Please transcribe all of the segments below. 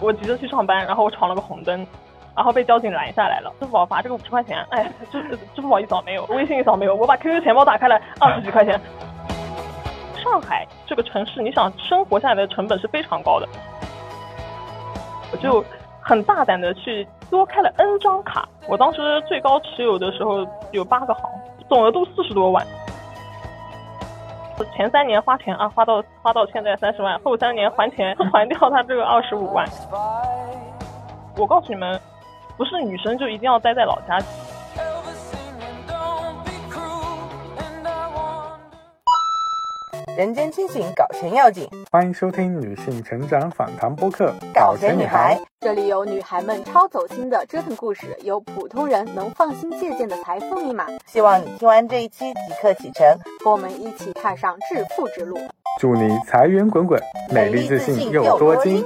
我急着去上班，然后我闯了个红灯，然后被交警拦下来了。支付宝罚这个五十块钱，哎，支支付宝一扫没有，微信一扫没有，我把 QQ 钱包打开了，二十几块钱。上海这个城市，你想生活下来的成本是非常高的，我就很大胆的去多开了 N 张卡，我当时最高持有的时候有八个行，总额度四十多万。前三年花钱啊，花到花到现在三十万，后三年还钱 还掉他这个二十五万。我告诉你们，不是女生就一定要待在老家。人间清醒，搞钱要紧。欢迎收听女性成长访谈播客《搞钱女孩》，这里有女孩们超走心的折腾故事，有普通人能放心借鉴的财富密码。希望你听完这一期即刻启程，和我们一起踏上致富之路。祝你财源滚滚，美丽自信又多金。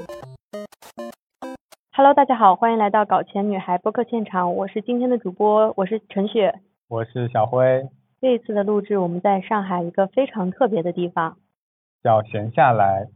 Hello，大家好，欢迎来到《搞钱女孩》播客现场，我是今天的主播，我是陈雪，我是小辉。这一次的录制，我们在上海一个非常特别的地方，叫闲下来，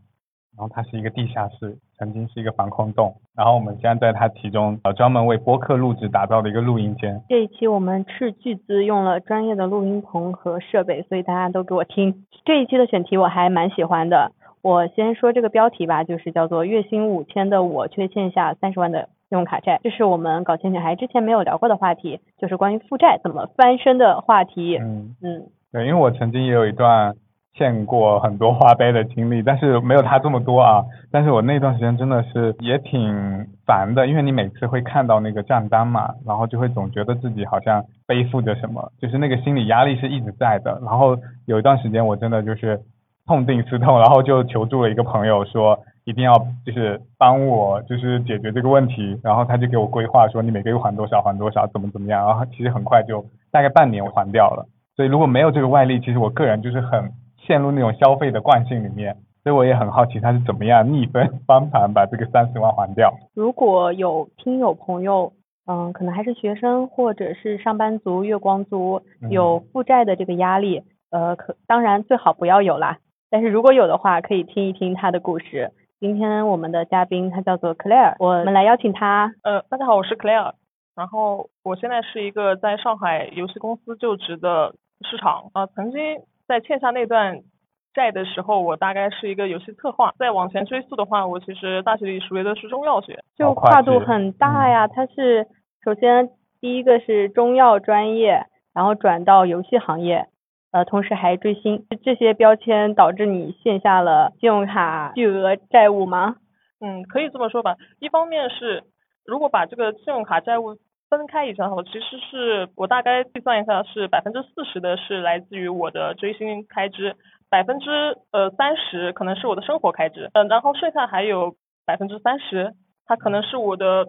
然后它是一个地下室，曾经是一个防空洞，然后我们现在在它其中，呃，专门为播客录制打造的一个录音间。这一期我们斥巨资用了专业的录音棚和设备，所以大家都给我听。这一期的选题我还蛮喜欢的，我先说这个标题吧，就是叫做月薪五千的我却欠下三十万的。信用卡债，这是我们搞钱女孩之前没有聊过的话题，就是关于负债怎么翻身的话题。嗯嗯，对，因为我曾经也有一段欠过很多花呗的经历，但是没有他这么多啊。但是我那段时间真的是也挺烦的，因为你每次会看到那个账单嘛，然后就会总觉得自己好像背负着什么，就是那个心理压力是一直在的。然后有一段时间我真的就是痛定思痛，然后就求助了一个朋友说。一定要就是帮我就是解决这个问题，然后他就给我规划说你每个月还多少还多少怎么怎么样，然后其实很快就大概半年我还掉了。所以如果没有这个外力，其实我个人就是很陷入那种消费的惯性里面。所以我也很好奇他是怎么样逆风翻 盘把这个三十万还掉。如果有听友朋友，嗯，可能还是学生或者是上班族、月光族，有负债的这个压力，呃，可当然最好不要有啦。但是如果有的话，可以听一听他的故事。今天我们的嘉宾他叫做 Claire，我们来邀请他。呃，大家好，我是 Claire，然后我现在是一个在上海游戏公司就职的市场。啊，曾经在欠下那段债的时候，我大概是一个游戏策划。再往前追溯的话，我其实大学里学的是中药学，就跨度很大呀。它是首先第一个是中药专业，然后转到游戏行业。呃，同时还追星，这些标签导致你欠下了信用卡巨额债务吗？嗯，可以这么说吧。一方面是，如果把这个信用卡债务分开一下的话，其实是我大概计算一下，是百分之四十的是来自于我的追星开支，百分之呃三十可能是我的生活开支，嗯，然后剩下还有百分之三十，它可能是我的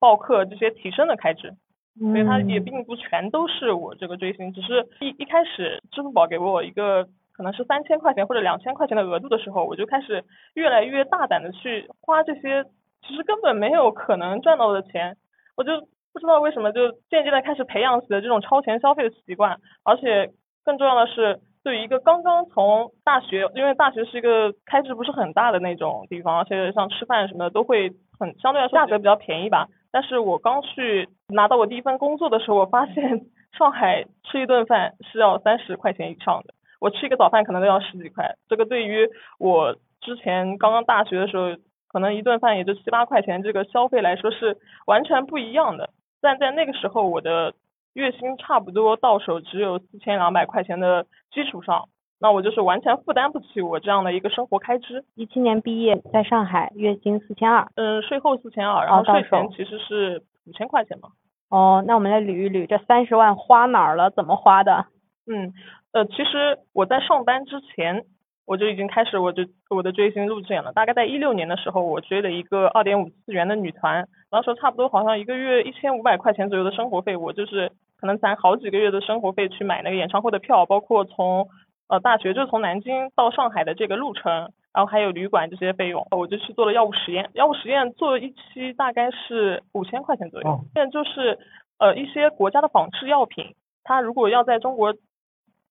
报课这些提升的开支。所以它也并不全都是我这个追星，只是一一开始支付宝给我一个可能是三千块钱或者两千块钱的额度的时候，我就开始越来越大胆的去花这些其实根本没有可能赚到的钱，我就不知道为什么就渐渐的开始培养起了这种超前消费的习惯，而且更重要的是对于一个刚刚从大学，因为大学是一个开支不是很大的那种地方，而且像吃饭什么的都会很相对来说价格比较便宜吧。但是我刚去拿到我第一份工作的时候，我发现 上海吃一顿饭是要三十块钱以上的，我吃一个早饭可能都要十几块。这个对于我之前刚刚大学的时候，可能一顿饭也就七八块钱，这个消费来说是完全不一样的。但在那个时候，我的月薪差不多到手只有四千两百块钱的基础上。那我就是完全负担不起我这样的一个生活开支。一七年毕业，在上海，月薪四千二。嗯，税后四千二，然后税前其实是五千块钱嘛。哦，那我们来捋一捋，这三十万花哪儿了？怎么花的？嗯，呃，其实我在上班之前，我就已经开始我就我的追星路线了。大概在一六年的时候，我追了一个二点五次元的女团，那时候差不多好像一个月一千五百块钱左右的生活费，我就是可能攒好几个月的生活费去买那个演唱会的票，包括从。呃，大学就是从南京到上海的这个路程，然后还有旅馆这些费用，我就去做了药物实验。药物实验做一期大概是五千块钱左右。现在就是呃一些国家的仿制药品，它如果要在中国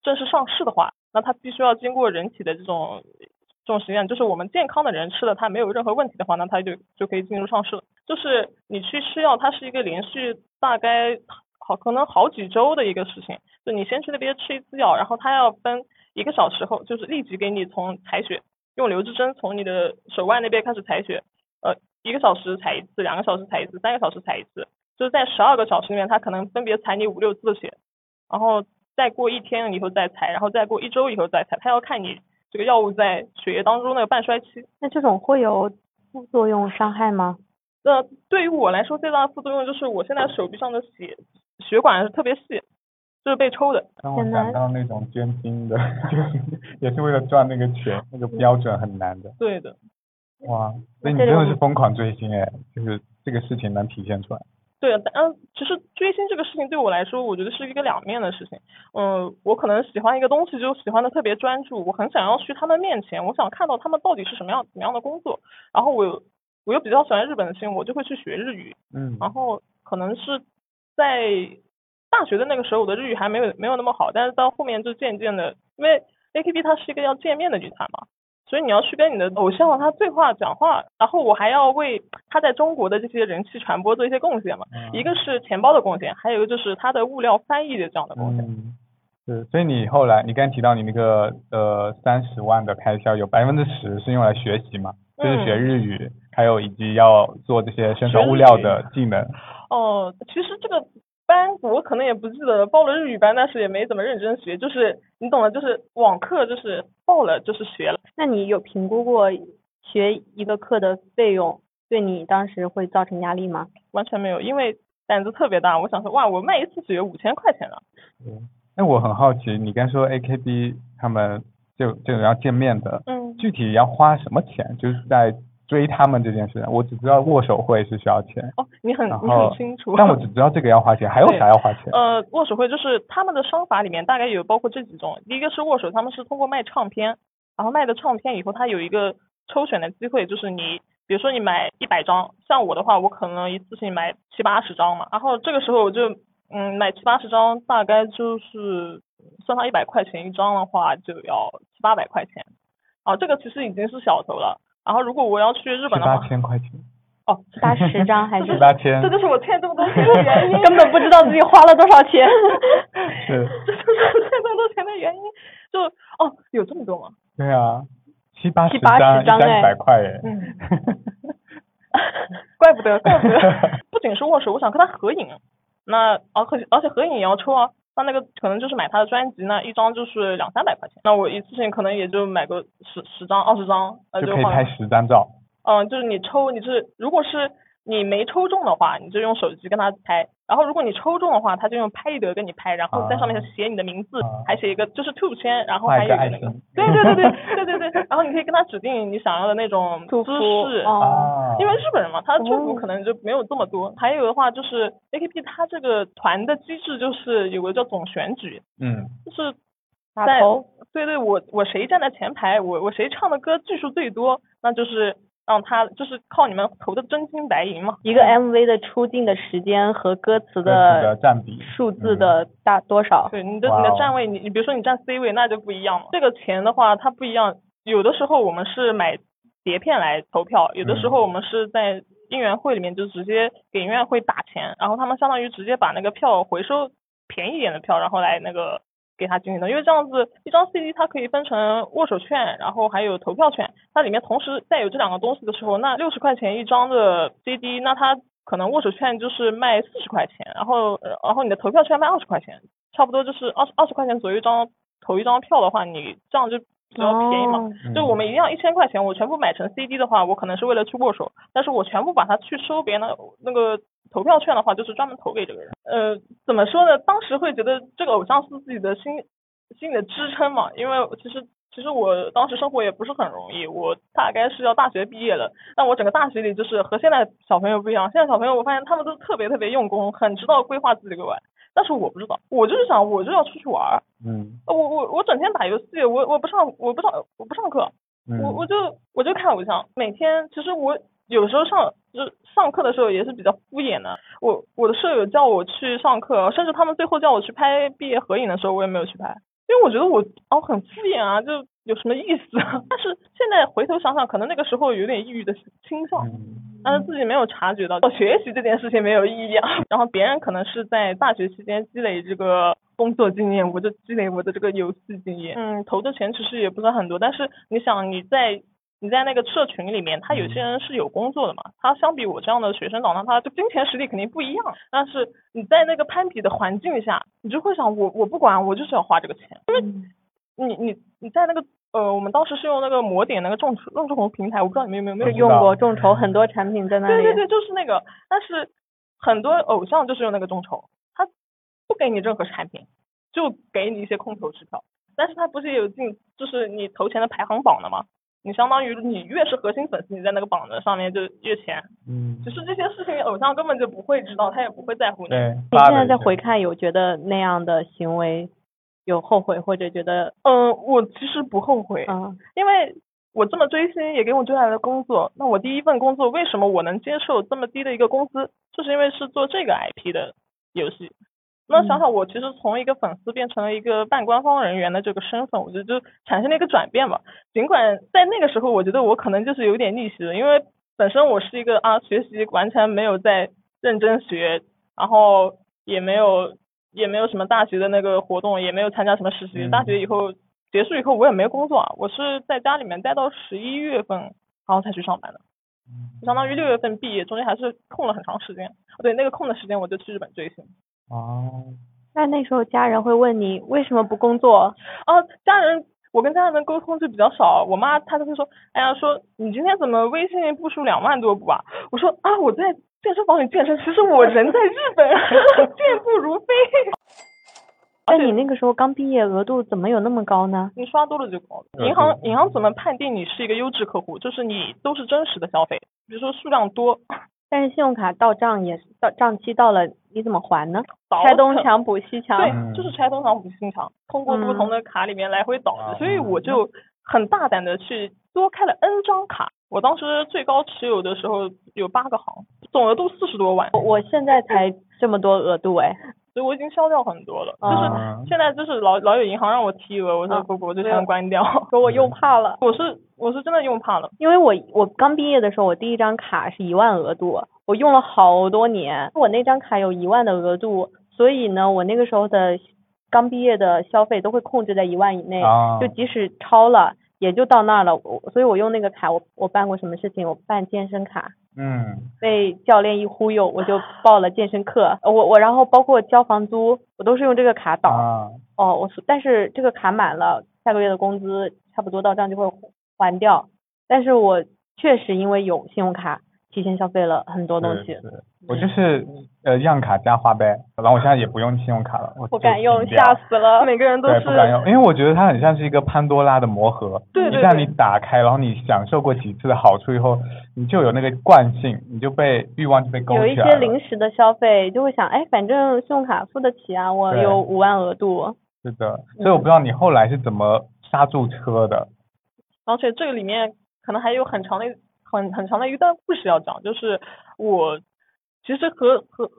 正式上市的话，那它必须要经过人体的这种这种实验，就是我们健康的人吃了它没有任何问题的话，那它就就可以进入上市了。就是你去吃药，它是一个连续大概好可能好几周的一个事情。就你先去那边吃一次药，然后它要分一个小时后，就是立即给你从采血，用留置针从你的手腕那边开始采血，呃，一个小时采一次，两个小时采一次，三个小时采一次，就是在十二个小时里面，他可能分别采你五六次的血，然后再过一天以后再采，然后再过一周以后再采，他要看你这个药物在血液当中那个半衰期。那这种会有副作用伤害吗？那对于我来说，最大的副作用就是我现在手臂上的血血管是特别细，就是被抽的。让我想到那种捐精的，就是 也是为了赚那个钱，那个标准很难的。对的。哇，所以你真的是疯狂追星哎，就是这个事情能体现出来。对，嗯，其实追星这个事情对我来说，我觉得是一个两面的事情。嗯，我可能喜欢一个东西，就喜欢的特别专注，我很想要去他们面前，我想看到他们到底是什么样怎么样的工作。然后我我又比较喜欢日本的星，我就会去学日语。嗯。然后可能是在大学的那个时候，我的日语还没有没有那么好，但是到后面就渐渐的，因为 AKB 它是一个要见面的女团嘛。所以你要去跟你的偶像他对话讲话，然后我还要为他在中国的这些人气传播做一些贡献嘛。一个是钱包的贡献，还有一个就是他的物料翻译的这样的贡献。嗯，是。所以你后来你刚提到你那个呃三十万的开销有百分之十是用来学习嘛？就是学日语，还有以及要做这些宣传物料的技能。哦，其实这个。班我可能也不记得了报了日语班，但是也没怎么认真学，就是你懂的，就是网课就是报了就是学了。那你有评估过学一个课的费用对你当时会造成压力吗？完全没有，因为胆子特别大，我想说哇，我卖一次血五千块钱了。嗯，那我很好奇，你刚说 AKB 他们就这种要见面的，嗯，具体要花什么钱？就是在。追他们这件事，我只知道握手会是需要钱。哦，你很你很清楚。但我只知道这个要花钱，还有啥要花钱？呃，握手会就是他们的商法里面大概有包括这几种，第一个是握手，他们是通过卖唱片，然后卖的唱片以后，他有一个抽选的机会，就是你比如说你买一百张，像我的话，我可能一次性买七八十张嘛，然后这个时候我就嗯买七八十张，大概就是算上一百块钱一张的话，就要七八百块钱。啊，这个其实已经是小头了。然后如果我要去日本的话，八千块钱。哦，七八十张还是八千？这就是我欠这么多钱的原因，根本不知道自己花了多少钱。是。这就是我欠这么多钱的原因，就哦，有这么多吗？对啊，七八十张，一张一百块哎。嗯。怪不得，怪不得。不仅是握手，我想跟他合影，那而且而且合影也要抽啊。那那个可能就是买他的专辑，那一张就是两三百块钱，那我一次性可能也就买个十十张二十张，那就可以拍十张照。嗯，就是你抽，你是如果是。你没抽中的话，你就用手机跟他拍。然后如果你抽中的话，他就用拍立得跟你拍，然后在上面写你的名字，还写一个就是 two 签，然后还有那个，对对对对 对对对。然后你可以跟他指定你想要的那种姿势，啊因为日本人嘛，他的祝福可能就没有这么多。还有的话就是 AKB 他这个团的机制就是有个叫总选举，嗯，就是在对对，我我谁站在前排，我我谁唱的歌句数最多，那就是。让他就是靠你们投的真金白银嘛。一个 MV 的出镜的时间和歌词的占比数字的大多少？对，你的你的站位，你你比如说你站 C 位，那就不一样了。这个钱的话，它不一样。有的时候我们是买碟片来投票，有的时候我们是在应援会里面就直接给音乐会打钱，然后他们相当于直接把那个票回收便宜点的票，然后来那个。给他进行的，因为这样子一张 CD 它可以分成握手券，然后还有投票券，它里面同时带有这两个东西的时候，那六十块钱一张的 CD，那它可能握手券就是卖四十块钱，然后然后你的投票券卖二十块钱，差不多就是二十二十块钱左右一张投一张票的话，你这样就比较便宜嘛。就我们一定要一千块钱，我全部买成 CD 的话，我可能是为了去握手，但是我全部把它去收别人的那个。投票券的话，就是专门投给这个人。呃，怎么说呢？当时会觉得这个偶像是自己的心心里的支撑嘛。因为其实其实我当时生活也不是很容易，我大概是要大学毕业了。但我整个大学里就是和现在小朋友不一样。现在小朋友我发现他们都特别特别用功，很知道规划自己的未来。但是我不知道，我就是想我就要出去玩。嗯。我我我整天打游戏，我我不上我不上我不上课，我我就我就看偶像。每天其实我。有时候上就上课的时候也是比较敷衍的。我我的舍友叫我去上课，甚至他们最后叫我去拍毕业合影的时候，我也没有去拍。因为我觉得我哦很敷衍啊，就有什么意思？但是现在回头想想，可能那个时候有点抑郁的倾向，但是自己没有察觉到，我学习这件事情没有意义啊。然后别人可能是在大学期间积累这个工作经验，我就积累我的这个游戏经验。嗯，投的钱其实也不算很多，但是你想你在。你在那个社群里面，他有些人是有工作的嘛，他相比我这样的学生党，那他的金钱实力肯定不一样。但是你在那个攀比的环境下，你就会想，我我不管，我就是要花这个钱，因为你你你在那个呃，我们当时是用那个魔点那个众筹众筹平台，我不知道你们有没有没有用过众筹，很多产品在那里。对对对，就是那个，但是很多偶像就是用那个众筹，他不给你任何产品，就给你一些空头支票，但是他不是有进，就是你投钱的排行榜的吗？你相当于你越是核心粉丝，你在那个榜的上面就越前。嗯。只是这些事情，偶像根本就不会知道，他也不会在乎你。对。你现在再回看，有觉得那样的行为有后悔，或者觉得？嗯，我其实不后悔。嗯。因为我这么追星，也给我追来了工作。那我第一份工作，为什么我能接受这么低的一个工资？就是因为是做这个 IP 的游戏。那想想我其实从一个粉丝变成了一个半官方人员的这个身份，我觉得就产生了一个转变吧。尽管在那个时候，我觉得我可能就是有点逆袭了，因为本身我是一个啊学习完全没有在认真学，然后也没有也没有什么大学的那个活动，也没有参加什么实习。大学以后结束以后，我也没工作啊，我是在家里面待到十一月份，然后才去上班的。相当于六月份毕业，中间还是空了很长时间。对，那个空的时间我就去日本追星。哦，那那时候家人会问你为什么不工作？哦，家人，我跟家人的沟通就比较少。我妈她就会说，哎呀，说你今天怎么微信步数两万多步啊？我说啊，我在健身房里健身，其实我人在日本，健步如飞。那你那个时候刚毕业，额度怎么有那么高呢？你刷多了就高。银行银行怎么判定你是一个优质客户？就是你都是真实的消费，比如说数量多。但是信用卡到账也到账期到了，你怎么还呢？拆东墙补西墙。对，就是拆东墙补西墙，通过不同的卡里面来回倒。所以我就很大胆的去多开了 N 张卡。我当时最高持有的时候有八个行，总额度四十多万。我我现在才这么多额度哎。所以我已经消掉很多了，就是现在就是老老有银行让我提额，我说不不，我就先关掉，可我又怕了。我是我是真的用怕了，因为我我刚毕业的时候，我第一张卡是一万额度，我用了好多年，我那张卡有一万的额度，所以呢，我那个时候的刚毕业的消费都会控制在一万以内，就即使超了也就到那儿了。我所以我用那个卡，我我办过什么事情？我办健身卡。嗯，被教练一忽悠，我就报了健身课。我我然后包括交房租，我都是用这个卡导。哦，我但是这个卡满了，下个月的工资差不多到账就会还掉。但是我确实因为有信用卡。提前消费了很多东西，我就是呃样卡加花呗，然后我现在也不用信用卡了，我不敢用，吓死了，每个人都是不敢用，因为我觉得它很像是一个潘多拉的魔盒，对一旦你打开，然后你享受过几次的好处以后，你就有那个惯性，你就被欲望就被勾起来有一些临时的消费就会想，哎，反正信用卡付得起啊，我有五万额度。是的，所以我不知道你后来是怎么刹住车的。而且这个里面可能还有很长的。很很长的一段故事要讲，就是我其实和和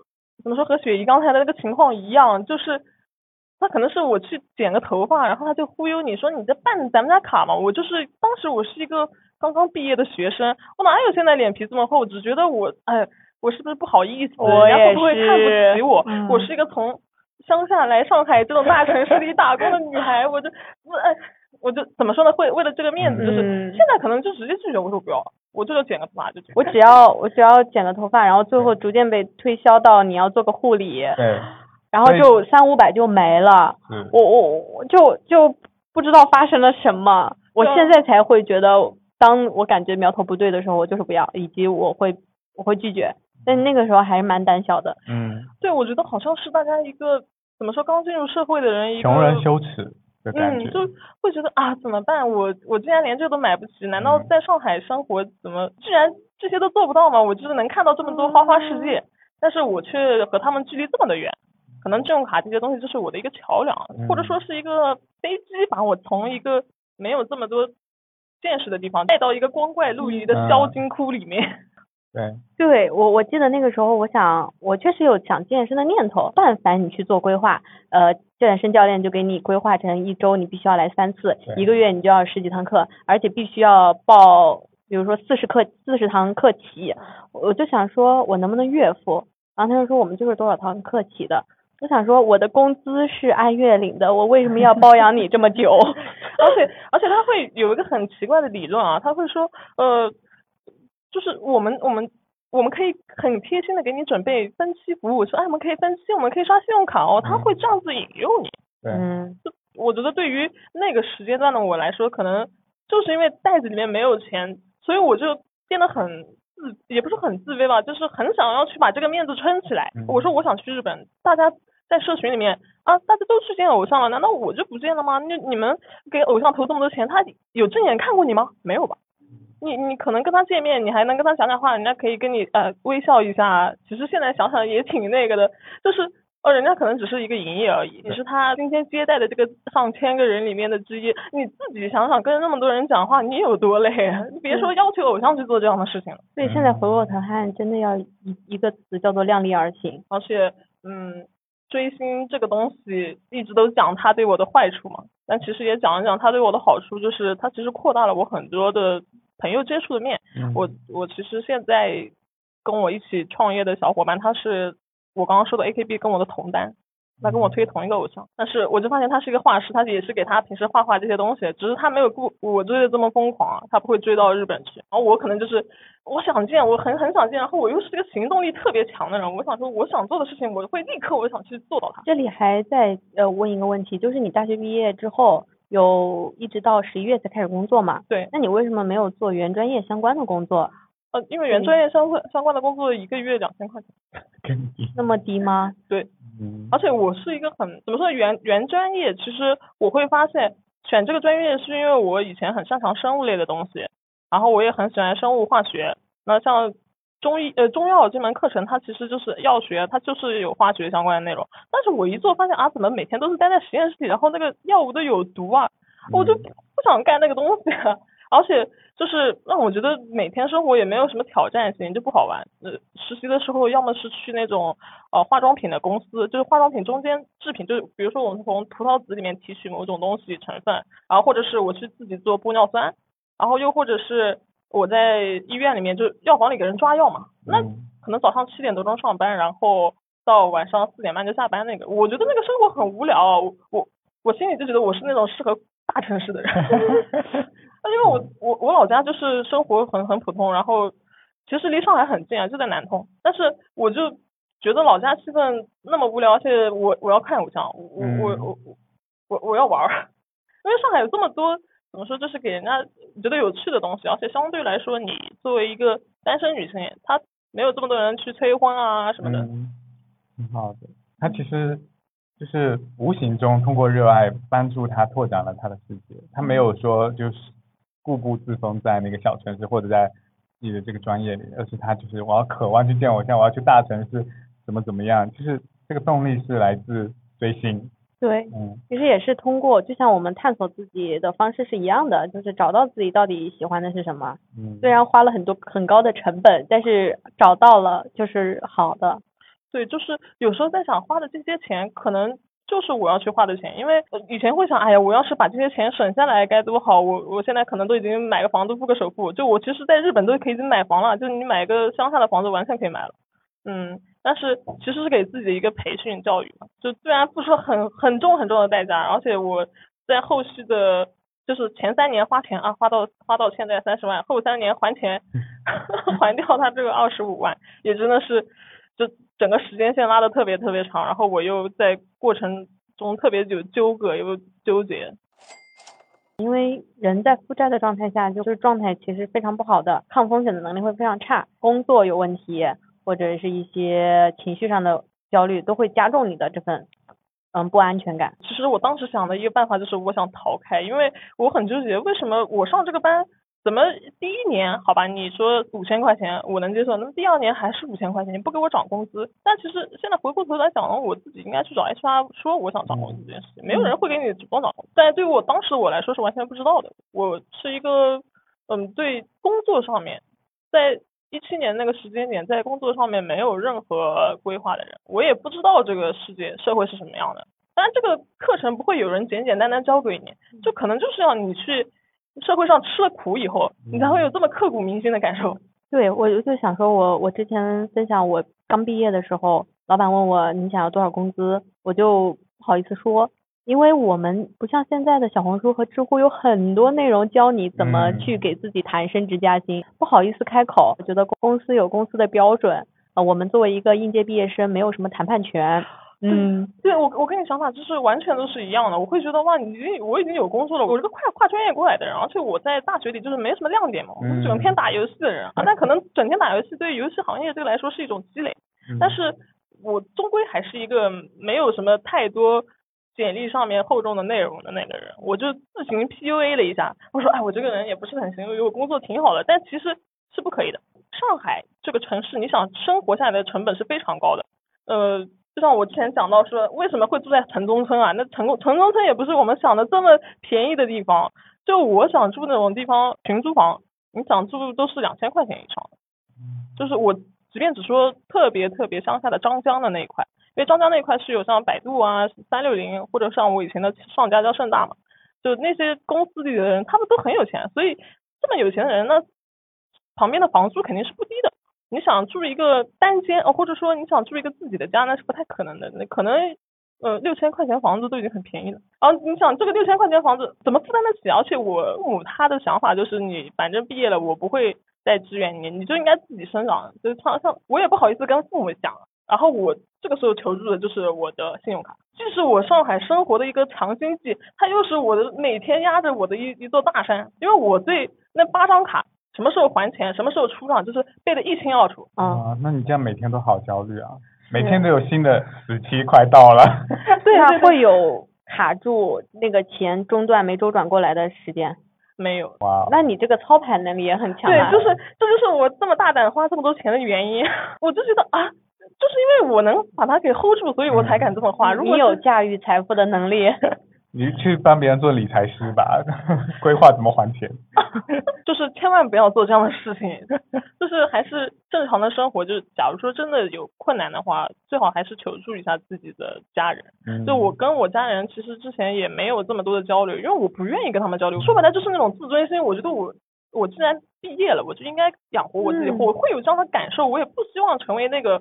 怎么说和雪姨刚才的那个情况一样，就是他可能是我去剪个头发，然后他就忽悠你说你在办咱们家卡嘛，我就是当时我是一个刚刚毕业的学生，我哪有现在脸皮这么厚，只觉得我哎我是不是不好意思，人家会不会看不起我？我是一个从乡下来上海这种大城市里打工的女孩，我就我哎。我就怎么说呢？会为了这个面子，就是现在可能就直接拒绝，我说不要，我这就剪个头发就。我只要我只要剪个头发，然后最后逐渐被推销到你要做个护理，对，然后就三五百就没了。嗯。我我我就就不知道发生了什么，我现在才会觉得，当我感觉苗头不对的时候，我就是不要，以及我会我会拒绝，但那个时候还是蛮胆小的。嗯。对，我觉得好像是大家一个怎么说，刚进入社会的人一个。穷人羞耻。嗯，就会觉得啊，怎么办？我我竟然连这都买不起，难道在上海生活怎么居然这些都做不到吗？我就是能看到这么多花花世界，但是我却和他们距离这么的远。可能信用卡这些东西就是我的一个桥梁，或者说是一个飞机，把我从一个没有这么多见识的地方带到一个光怪陆离的销金窟里面。对，对我，我记得那个时候，我想，我确实有想健身的念头。但凡你去做规划，呃，健身教练就给你规划成一周你必须要来三次，一个月你就要十几堂课，而且必须要报，比如说四十课四十堂课起。我就想说，我能不能月付？然后他就说我们就是多少堂课起的。我想说，我的工资是按月领的，我为什么要包养你这么久？而且而且他会有一个很奇怪的理论啊，他会说，呃，就是我们我们我们可以很贴心的给你准备分期服务，说哎我们可以分期，我们可以刷信用卡哦，他会这样子引诱你。嗯，就，我觉得对于那个时间段的我来说，可能就是因为袋子里面没有钱，所以我就变得很自，也不是很自卑吧，就是很想要去把这个面子撑起来。嗯我说我想去日本，大家在社群里面啊，大家都去见偶像了，难道我就不见了吗？那你们给偶像投这么多钱，他有正眼看过你吗？没有吧？你你可能跟他见面，你还能跟他讲讲话，人家可以跟你呃微笑一下。其实现在想想也挺那个的，就是哦人家可能只是一个营业而已，你是他今天接待的这个上千个人里面的之一，你自己想想跟那么多人讲话，你有多累啊？你别说要求偶像去做这样的事情了。所以现在回过头看，真的要一一个词叫做量力而行。而且，嗯，追星这个东西一直都讲它对我的坏处嘛，但其实也讲一讲它对我的好处，就是它其实扩大了我很多的朋友接触的面。嗯我我其实现在跟我一起创业的小伙伴，他是我刚刚说的 AKB 跟我的同单。他跟我推同一个偶像，但是我就发现他是一个画师，他也是给他平时画画这些东西，只是他没有顾我追的这么疯狂啊，他不会追到日本去。然后我可能就是我想见，我很很想见，然后我又是一个行动力特别强的人，我想说我想做的事情，我会立刻我想去做到它。这里还在呃问一个问题，就是你大学毕业之后有一直到十一月才开始工作嘛？对，那你为什么没有做原专业相关的工作？呃，因为原专业相关相关的工作一个月两千块钱，那么低吗？对，嗯而且我是一个很怎么说原原专业，其实我会发现选这个专业是因为我以前很擅长生物类的东西，然后我也很喜欢生物化学。那像中医呃中药这门课程，它其实就是药学，它就是有化学相关的内容。但是我一做发现啊，怎么每天都是待在实验室里，然后那个药物都有毒啊，我就嗯不想干那个东西啊。而且就是让我觉得每天生活也没有什么挑战性，就不好玩。呃，实习的时候要么是去那种呃化妆品的公司，就是化妆品中间制品，就是比如说我们从葡萄籽里面提取某种东西成分，然后或者是我去自己做玻尿酸，然后又或者是我在医院里面就药房里给人抓药嘛，那嗯。可能早上七点多钟上班，然后到晚上四点半就下班那个，我觉得那个生活很无聊啊，我我我心里就觉得我是那种适合大城市的人。那因为我我我老家就是生活很很普通，然后其实离上海很近啊，就在南通，但是我就觉得老家气氛那么无聊，而且我我要看偶像，我嗯我我我我我要玩儿，因为上海有这么多怎么说，就是给人家觉得有趣的东西，而且相对来说，你作为一个单身女性，她没有这么多人去催婚啊什么的，嗯，挺好的。她其实就是无形中通过热爱帮助她拓展了她的世界，她没有说就是固步自封在那个小城市或者在自己的这个专业里，而是她就是我要渴望去见偶像，我要去大城市，怎么怎么样，就是这个动力是来自追星，对，嗯其实也是通过，就像我们探索自己的方式是一样的，就是找到自己到底喜欢的是什么。嗯，虽然花了很多很高的成本，但是找到了就是好的。对，就是有时候在想花的这些钱，可能就是我要去花的钱，因为呃以前会想，哎呀，我要是把这些钱省下来该多好，我我现在可能都已经买个房子付个首付，就我其实在日本都可以已经买房了，就你买个乡下的房子完全可以买了，嗯，但是其实是给自己的一个培训教育嘛，就虽然付出了很很重很重的代价，而且我在后续的。就是前三年花钱啊，花到花到现在三十万，后三年还钱，还掉他这个二十五万，也真的是，就整个时间线拉的特别特别长，然后我又在过程中特别有纠葛又纠结，因为人在负债的状态下，就是状态其实非常不好的，抗风险的能力会非常差，工作有问题，或者是一些情绪上的焦虑，都会加重你的这份嗯不安全感。其实我当时想的一个办法就是我想逃开，因为我很纠结，为什么我上这个班，怎么第一年好吧，你说五千块钱我能接受，那么第二年还是五千块钱，你不给我涨工资，但其实现在回过头来讲，我自己应该去找 HR 说我想涨工资这件事情，没有人会给你主动涨工资，但对于我当时我来说是完全不知道的，我是一个嗯对工作上面在。一七年那个时间点，在工作上面没有任何规划的人，我也不知道这个世界社会是什么样的。当然，这个课程不会有人简简单单教给你，就可能就是要你去社会上吃了苦以后，你才会有这么刻骨铭心的感受。对，我就想说我我之前分享我刚毕业的时候，老板问我你想要多少工资，我就不好意思说，因为我们不像现在的小红书和知乎有很多内容教你怎么嗯。去给自己谈升职加薪，不好意思开口，我觉得公司有公司的标准，呃，我们作为一个应届毕业生没有什么谈判权，嗯，对我，我跟你想法就是完全都是一样的。我会觉得哇，你我已经有工作了，我是个跨跨专业过来的人，而且我在大学里就是没什么亮点嘛，我是整天打游戏的人，啊但可能整天打游戏对于游戏行业这个来说是一种积累，嗯。但是我终归还是一个没有什么太多简历上面厚重的内容的那个人，我就自行 PUA 了一下，我说哎，我这个人也不是很行，我工作挺好的，但其实是不可以的。上海这个城市，你想生活下来的成本是非常高的，呃，就像我之前讲到说，为什么会住在城中村啊？那城城中村也不是我们想的这么便宜的地方。就我想住那种地方，群租房，你想住都是两千块钱以上。就是我即便只说特别特别乡下的张江的那一块，因为张江那块是有像百度啊、三六零或者像我以前的上家叫盛大嘛，就那些公司里的人，他们都很有钱，所以这么有钱的人呢，旁边的房租肯定是不低的。你想住一个单间哦，或者说你想住一个自己的家，那是不太可能的。那可能呃六千块钱房子都已经很便宜了。然后你想这个六千块钱房子怎么负担得起？而且我父母他的想法就是你反正毕业了，我不会再支援你，你就应该自己生长。就是像像我也不好意思跟父母讲。然后我这个时候求助的就是我的信用卡，既是我上海生活的一个强心剂，它又是我的每天压着我的一一座大山。因为我对那八张卡什么时候还钱，什么时候出账，就是背得一清二楚。嗯，啊，那你这样每天都好焦虑啊，每天都有新的时期快到了。对对对会有卡住那个钱中断没周转过来的时间。没有。哇，那你这个操盘能力也很强啊对啊。，就是这就是我这么大胆花这么多钱的原因。我就觉得啊，就是因为我能把它给 hold 住，所以我才敢这么花。如果你有驾驭财富的能力。你去帮别人做理财师吧，规划怎么还钱。就是千万不要做这样的事情，就是还是正常的生活。就是假如说真的有困难的话，最好还是求助一下自己的家人。嗯就我跟我家人其实之前也没有这么多的交流，因为我不愿意跟他们交流。说白了就是那种自尊心，我觉得我我既然毕业了，我就应该养活我自己，嗯我会有这样的感受。我也不希望成为那个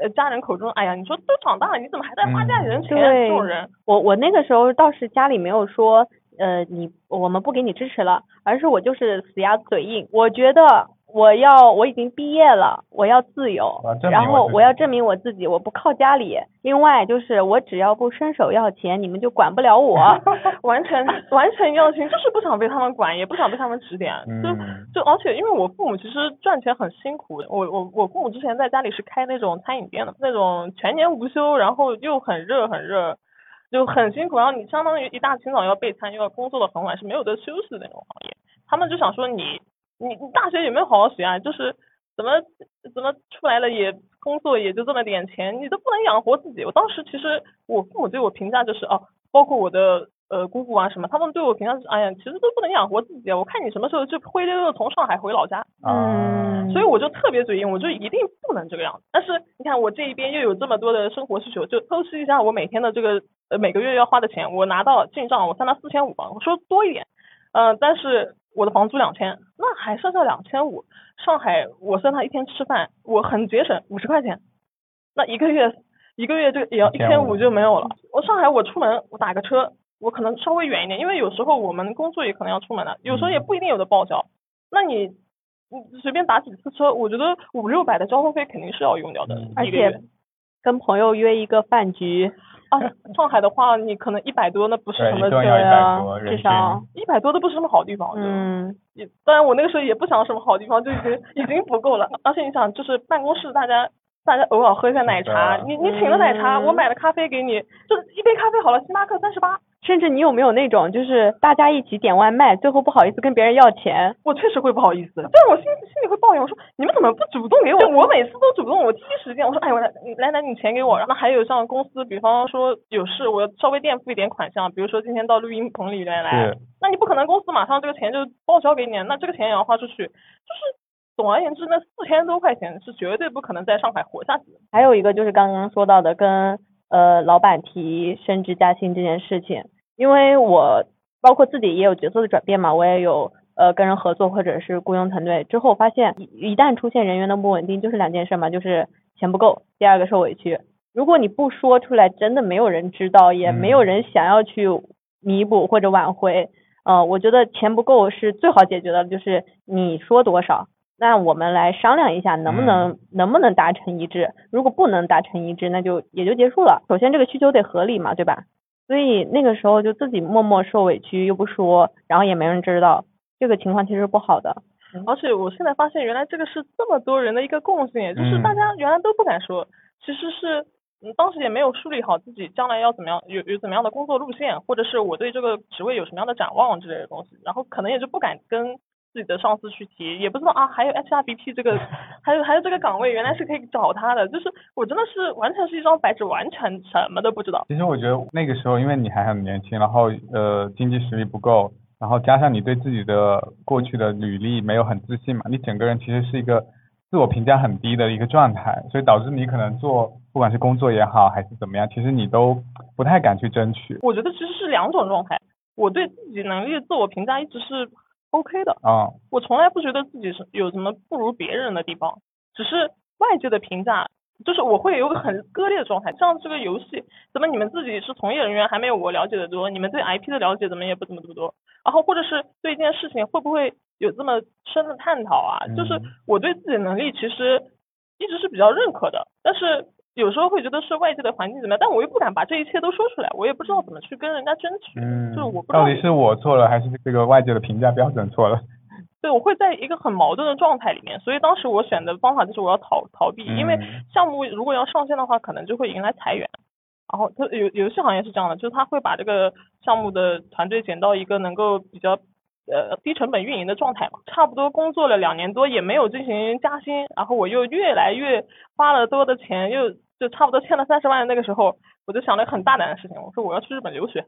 呃家人口中，哎呀，你说都长大了，你怎么还在花家里人钱？嗯这种人。我我那个时候倒是家里没有说，呃，你我们不给你支持了，而是我就是死鸭子嘴硬。我觉得我要我已经毕业了，我要自由然后我要证明我自己，我不靠家里。另外就是我只要不伸手要钱，你们就管不了我。完全 完全一样的情，就是不想被他们管，也不想被他们指点。就嗯就而且因为我父母其实赚钱很辛苦，我我我父母之前在家里是开那种餐饮店的，那种全年无休，然后又很热很热，就很辛苦。然后你相当于一大清早要备餐，又要工作到很晚，是没有得休息的那种行业。他们就想说你你你大学有没有好好学啊？就是怎么怎么出来了也工作也就这么点钱，你都不能养活自己。我当时其实我父母对我评价就是哦，包括我的呃姑姑啊什么，他们对我评价是哎呀，其实都不能养活自己啊。我看你什么时候就灰溜溜从上海回老家，嗯，所以我就特别嘴硬，我就一定不能这个样子。但是你看我这一边又有这么多的生活需求，就偷析一下我每天的这个呃每个月要花的钱，我拿到进账我算到四千五吧，我说多一点，嗯、呃，但是我的房租两千，那还剩下两千五。上海我算他一天吃饭，我很节省五十块钱，那一个月一个月就也要一千五就没有了。我上海我出门我打个车，我可能稍微远一点，因为有时候我们工作也可能要出门的，有时候也不一定有的报销。那你你随便打几次车，我觉得五六百的交通费肯定是要用掉的，而且跟朋友约一个饭局，啊，上海的话你可能一百多，那不是什么一顿要对啊至少一百多都不是什么好地方。嗯，也当然我那个时候也不想什么好地方，就已经已经不够了。而且你想，就是办公室大家大家偶尔喝一下奶茶，你你请了奶茶，嗯我买了咖啡给你，就是一杯咖啡好了，星巴克三十八。甚至你有没有那种就是大家一起点外卖，最后不好意思跟别人要钱？我确实会不好意思，但是我心心里会抱怨，我说你们怎么不主动给我？就我每次都主动，我第一时间我说，哎，我来来来，你钱给我。然后还有像公司，比方说有事，我要稍微垫付一点款项，比如说今天到录音棚里面来，那你不可能公司马上这个钱就报销给你，那这个钱也要花出去，就是总而言之，那四千多块钱是绝对不可能在上海活下去的。还有一个就是刚刚说到的，跟呃老板提升职加薪这件事情，因为我包括自己也有角色的转变嘛，我也有呃跟人合作或者是雇佣团队之后，发现一一旦出现人员的不稳定，就是两件事嘛，就是钱不够，第二个受委屈。如果你不说出来，真的没有人知道，也没有人想要去弥补或者挽回。呃，我觉得钱不够是最好解决的，就是你说多少，那我们来商量一下，能不能、能不能达成一致？如果不能达成一致，那就也就结束了。首先这个需求得合理嘛，对吧？所以那个时候就自己默默受委屈又不说，然后也没人知道，这个情况其实不好的。而且我现在发现，原来这个是这么多人的一个共性，就是大家原来都不敢说，其实是。嗯，当时也没有梳理好自己将来要怎么样，有有怎么样的工作路线，或者是我对这个职位有什么样的展望之类的东西，然后可能也就不敢跟自己的上司去提，也不知道啊，还有 HRBP 这个，还有还有这个岗位原来是可以找他的，就是我真的是完全是一张白纸，完全什么都不知道。其实我觉得那个时候，因为你还很年轻，然后呃经济实力不够，然后加上你对自己的过去的履历没有很自信嘛，你整个人其实是一个自我评价很低的一个状态，所以导致你可能做。不管是工作也好，还是怎么样，其实你都不太敢去争取。我觉得其实是两种状态。我对自己能力自我评价一直是 OK 的啊，我从来不觉得自己是有什么不如别人的地方，只是外界的评价，就是我会有个很割裂的状态。像这个游戏，怎么你们自己是从业人员，还没有我了解的多？你们对 IP 的了解怎么也不怎么多？然后或者是对一件事情会不会有这么深的探讨啊？就是我对自己能力其实一直是比较认可的，但是。有时候会觉得是外界的环境怎么样，但我又不敢把这一切都说出来，我也不知道怎么去跟人家争取。嗯，就是我不知道到底是我错了，还是这个外界的评价标准错了。对，我会在一个很矛盾的状态里面，所以当时我选的方法就是我要逃逃避，因为项目如果要上线的话，可能就会迎来裁员。然后它游游戏行业是这样的，就是他会把这个项目的团队减到一个能够比较。呃，低成本运营的状态嘛，差不多工作了两年多，也没有进行加薪，然后我又越来越花了多的钱，又就差不多欠了三十万的。那个时候，我就想了很大胆的事情，我说我要去日本留学。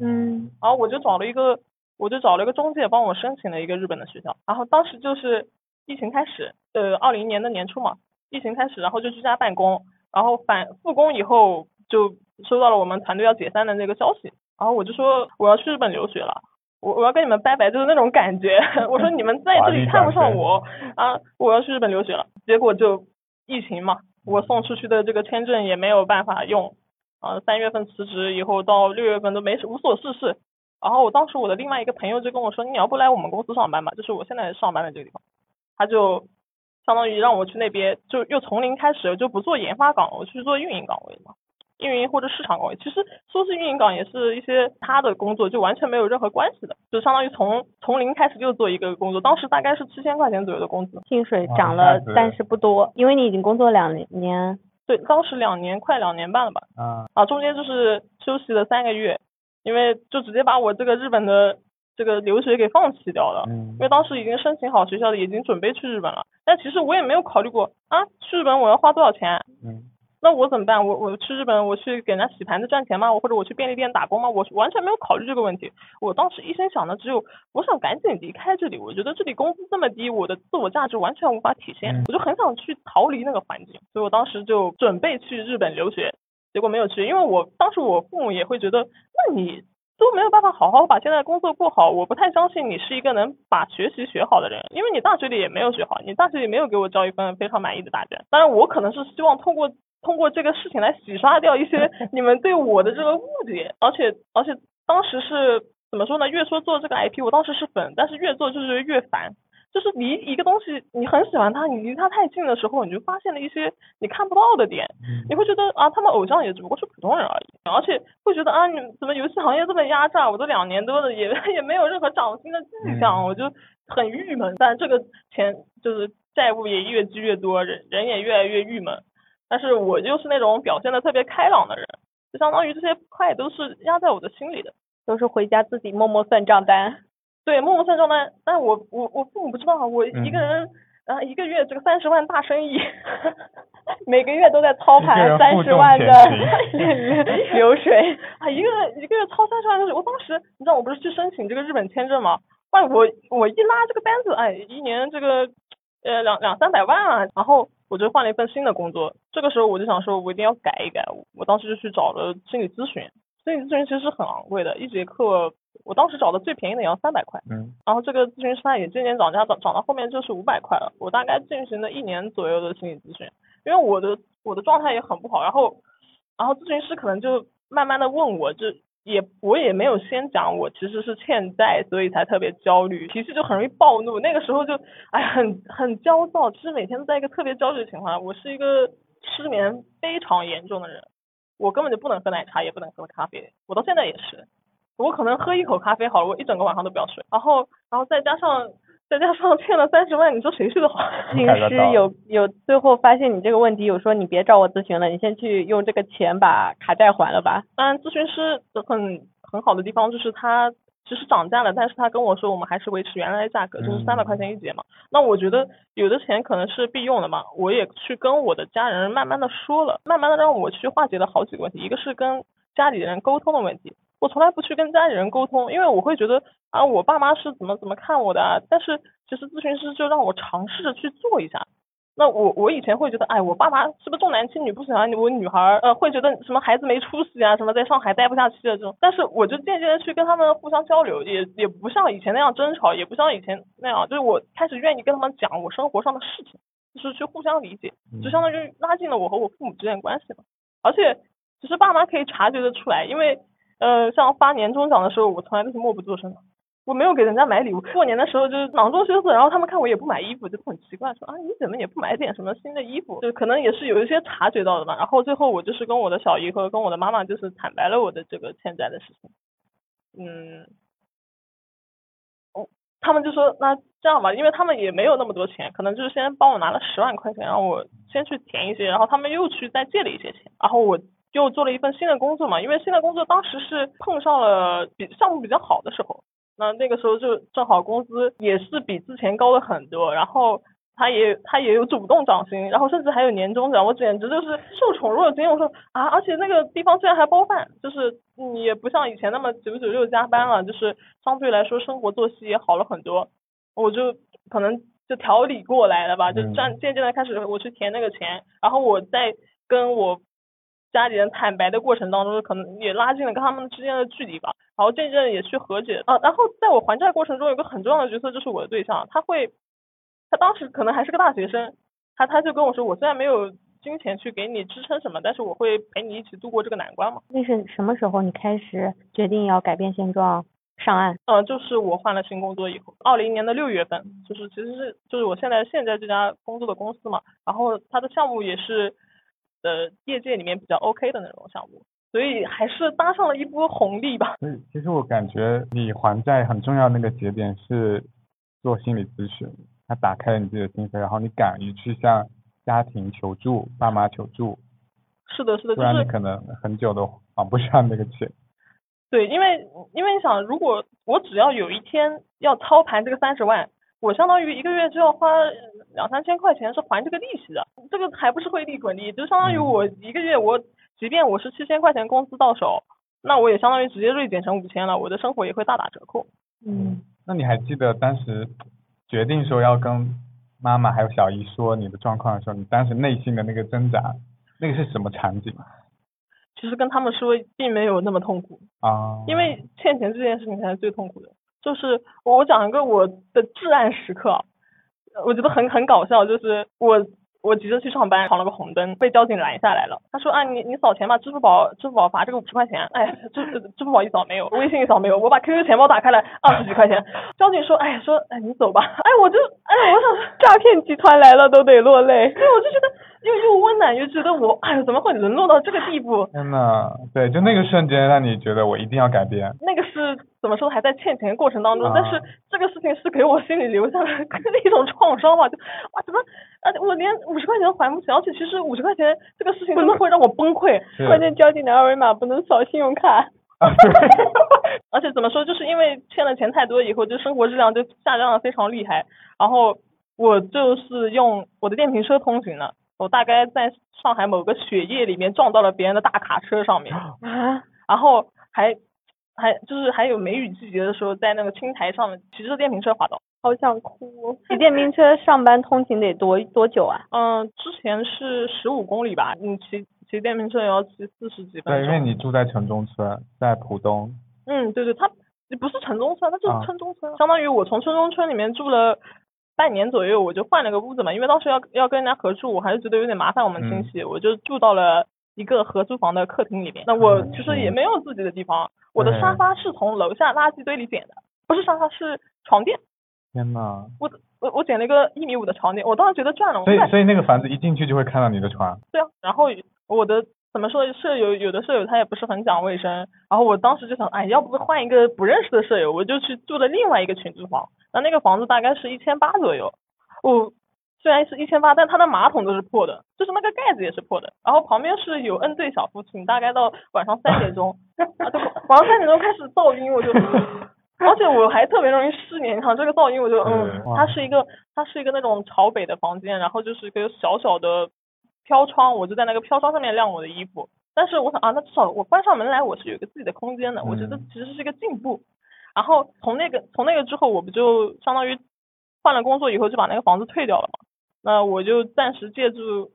嗯。然后我就找了一个，我就找了一个中介帮我申请了一个日本的学校。然后当时就是疫情开始，呃，二零年的年初嘛，疫情开始，然后就居家办公，然后返复工以后就收到了我们团队要解散的那个消息，然后我就说我要去日本留学了。我我要跟你们拜拜，就是那种感觉。我说你们在这里看不上我啊，我要去日本留学了。结果就疫情嘛，我送出去的这个签证也没有办法用。啊，三月份辞职以后到六月份都没无所事事。然后我当时我的另外一个朋友就跟我说，你要不来我们公司上班吧，就是我现在上班的这个地方。他就相当于让我去那边，就又从零开始，就不做研发岗，我去做运营岗位嘛。运营或者市场岗位，其实说是运营岗，也是一些他的工作，就完全没有任何关系的，就相当于从从零开始又做一个工作。当时大概是七千块钱左右的工资，薪水涨了，但是不多，因为你已经工作两年。对，当时两年快两年半了吧。啊。啊，中间就是休息了三个月，因为就直接把我这个日本的这个留学给放弃掉了。嗯。因为当时已经申请好学校了，已经准备去日本了，但其实我也没有考虑过啊，去日本我要花多少钱。嗯。那我怎么办？我我去日本，我去给人家洗盘子赚钱吗？我或者我去便利店打工吗？我完全没有考虑这个问题。我当时一心想的只有，我想赶紧离开这里。我觉得这里工资这么低，我的自我价值完全无法体现。我就很想去逃离那个环境，所以我当时就准备去日本留学，结果没有去，因为我当时我父母也会觉得，那你都没有办法好好把现在工作过好，我不太相信你是一个能把学习学好的人，因为你大学里也没有学好，你大学里没有给我交一份非常满意的答卷。当然，我可能是希望通过。通过这个事情来洗刷掉一些 你们对我的这个误解，而且而且当时是怎么说呢？越说做这个 IP，我当时是粉，但是越做就是越烦。就是离一个东西你很喜欢它，你离它太近的时候，你就发现了一些你看不到的点，你会觉得啊，他们偶像也只不过是普通人而已，而且会觉得啊，你怎么游戏行业这么压榨？我都两年多了，也 也没有任何涨薪的迹象，我就很郁闷。但这个钱就是债务也越积越多，人人也越来越郁闷。但是我就是那种表现的特别开朗的人，就相当于这些快都是压在我的心里的，都是回家自己默默算账单。对，默默算账单。但我我我父母不知道，我一个人啊一个月这个三十万大生意，每个月都在操盘三十万的 流水啊，一个一个月操三十万流水。我当时你知道我不是去申请这个日本签证吗？哎，我我一拉这个单子，哎，一年这个。呃两两三百万啊，然后我就换了一份新的工作，这个时候我就想说，我一定要改一改，我当时就去找了心理咨询，心理咨询其实是很昂贵的，一节课我当时找的最便宜的也要三百块，嗯然后这个咨询师他也渐渐涨价，涨涨到后面就是五百块了。我大概进行了一年左右的心理咨询，因为我的我的状态也很不好，然后然后咨询师可能就慢慢的问我，就也我也没有先讲我其实是欠债，所以才特别焦虑，脾气就很容易暴怒。那个时候就哎很很焦躁，其实每天都在一个特别焦虑的情况。我是一个失眠非常严重的人，我根本就不能喝奶茶，也不能喝咖啡，我到现在也是。我可能喝一口咖啡好了，我一整个晚上都不要睡。然后，然后再加上再加上欠了三十万，你说谁睡 得好？咨询师有有最后发现你这个问题，有说你别找我咨询了，你先去用这个钱把卡债还了吧。当然，咨询师的很很好的地方就是他其实涨价了，但是他跟我说我们还是维持原来的价格，就是三百块钱一节嘛。那我觉得有的钱可能是必用的嘛，我也去跟我的家人慢慢的说了，慢慢的让我去化解了好几个问题，一个是跟家里人沟通的问题。我从来不去跟家里人沟通，因为我会觉得啊，我爸妈是怎么怎么看我的啊。但是其实咨询师就让我尝试着去做一下。那我我以前会觉得，哎，我爸妈是不是重男轻女，不喜欢我女孩儿，呃，会觉得什么孩子没出息啊，什么在上海待不下去的这种。但是我就渐渐的去跟他们互相交流，也也不像以前那样争吵，也不像以前那样，就是我开始愿意跟他们讲我生活上的事情，就是去互相理解，就相当于拉近了我和我父母之间的关系嘛。而且其实爸妈可以察觉得出来，因为。呃，像发年终奖的时候，我从来都是默不作声的，我没有给人家买礼物。过年的时候就是囊中羞涩，然后他们看我也不买衣服，就很奇怪，说啊你怎么也不买点什么新的衣服？就可能也是有一些察觉到的吧。然后最后我就是跟我的小姨和跟我的妈妈就是坦白了我的这个欠债的事情。嗯，哦，他们就说那这样吧，因为他们也没有那么多钱，可能就是先帮我拿了十万块钱，让我先去填一些，然后他们又去再借了一些钱，然后我。又做了一份新的工作嘛，因为新的工作当时是碰上了比项目比较好的时候，那那个时候就正好工资也是比之前高了很多，然后他也他也有主动涨薪，然后甚至还有年终奖，我简直就是受宠若惊。我说啊，而且那个地方居然还包饭，就是你也不像以前那么九九六加班了，就是相对来说生活作息也好了很多，我就可能就调理过来了吧，就渐渐渐的开始我去填那个钱，然后我再跟我。家里人坦白的过程当中，可能也拉近了跟他们之间的距离吧，然后渐渐也去和解啊。然后在我还债过程中，有个很重要的角色就是我的对象，他会，他当时可能还是个大学生，他他就跟我说，我虽然没有金钱去给你支撑什么，但是我会陪你一起度过这个难关嘛。那是什么时候你开始决定要改变现状上岸？嗯，就是我换了新工作以后，二零年的六月份，就是其实是就是我现在现在这家工作的公司嘛，然后它的项目也是。呃，业界里面比较 OK 的那种项目，所以还是搭上了一波红利吧。所以其实我感觉你还债很重要那个节点是做心理咨询，它打开了你自己的心扉，然后你敢于去向家庭求助、爸妈求助。是的，是的，不然你可能很久都还不上那个钱。对，因为因为你想，如果我只要有一天要操盘这个三十万。我相当于一个月就要花两三千块钱是还这个利息的，这个还不是汇利滚利，就相当于我一个月我即便我是七千块钱工资到手，那我也相当于直接锐减成五千了，我的生活也会大打折扣。嗯，那你还记得当时决定说要跟妈妈还有小姨说你的状况的时候，你当时内心的那个挣扎，那个是什么场景？其实跟他们说并没有那么痛苦啊，因为欠钱这件事情才是最痛苦的。就是我讲一个我的至暗时刻，我觉得很很搞笑，就是我我急着去上班，闯了个红灯，被交警拦下来了。他说啊，你你扫钱吧，支付宝支付宝罚这个五十块钱。哎，支支付宝一扫没有，微信一扫没有，我把 QQ 钱包打开来，二十几块钱。交警说，哎说哎你走吧，哎我就哎我想诈骗集团来了都得落泪。对，我就觉得。又又温暖，又觉得我 哎，怎么会沦落到这个地步？天呐，对，就那个瞬间让你觉得我一定要改变。那个是怎么说？还在欠钱过程当中，但是这个事情是给我心里留下了 一种创伤吧？就哇，怎么啊？我连五十块钱都还不起，而且其实五十块钱这个事情真的会让我崩溃。关键交警的二维码不能扫信用卡。而且怎么说？就是因为欠了钱太多以后，就生活质量就下降的非常厉害。然后我就是用我的电瓶车通行了。我大概在上海某个雪夜里面撞到了别人的大卡车上面，啊，然后还还就是还有梅雨季节的时候，在那个青苔上面骑着电瓶车滑倒，好想哭。骑 电瓶车上班通勤得多多久啊？嗯，之前是十五公里吧，你骑骑电瓶车也要骑四十几分钟。对，因为你住在城中村，在浦东。嗯，对对，它不是城中村，它就啊是村中村，相当于我从村中村里面住了半年左右，我就换了个屋子嘛，因为当时要要跟人家合住，我还是觉得有点麻烦我们亲戚，我就住到了一个合租房的客厅里面。那我嗯其实也没有自己的地方，我的沙发是从楼下垃圾堆里捡的，不是沙发是床垫，天呐，我我我捡了一个一米五的床垫，我当时觉得赚了，所以所以那个房子一进去就会看到你的床。对啊，然后我的怎么说，舍友有的舍友他也不是很讲卫生，然后我当时就想，哎，要不换一个不认识的舍友，我就去住了另外一个群租房，那那个房子大概是一千八左右，我虽然是一千八，但它的马桶都是破的，就是那个盖子也是破的，然后旁边是有 N 对小夫妻，大概到晚上三点钟，啊，对晚上三点钟开始噪音，我就。而且我还特别容易失眠，你看这个噪音，我就嗯它是一个它是一个那种朝北的房间，然后就是一个小小的飘窗，我就在那个飘窗上面晾我的衣服。但是我想啊，那至少我关上门来，我是有一个自己的空间的，我觉得嗯其实是一个进步。然后从那个从那个之后，我不就相当于换了工作以后就把那个房子退掉了嘛。那我就暂时借助，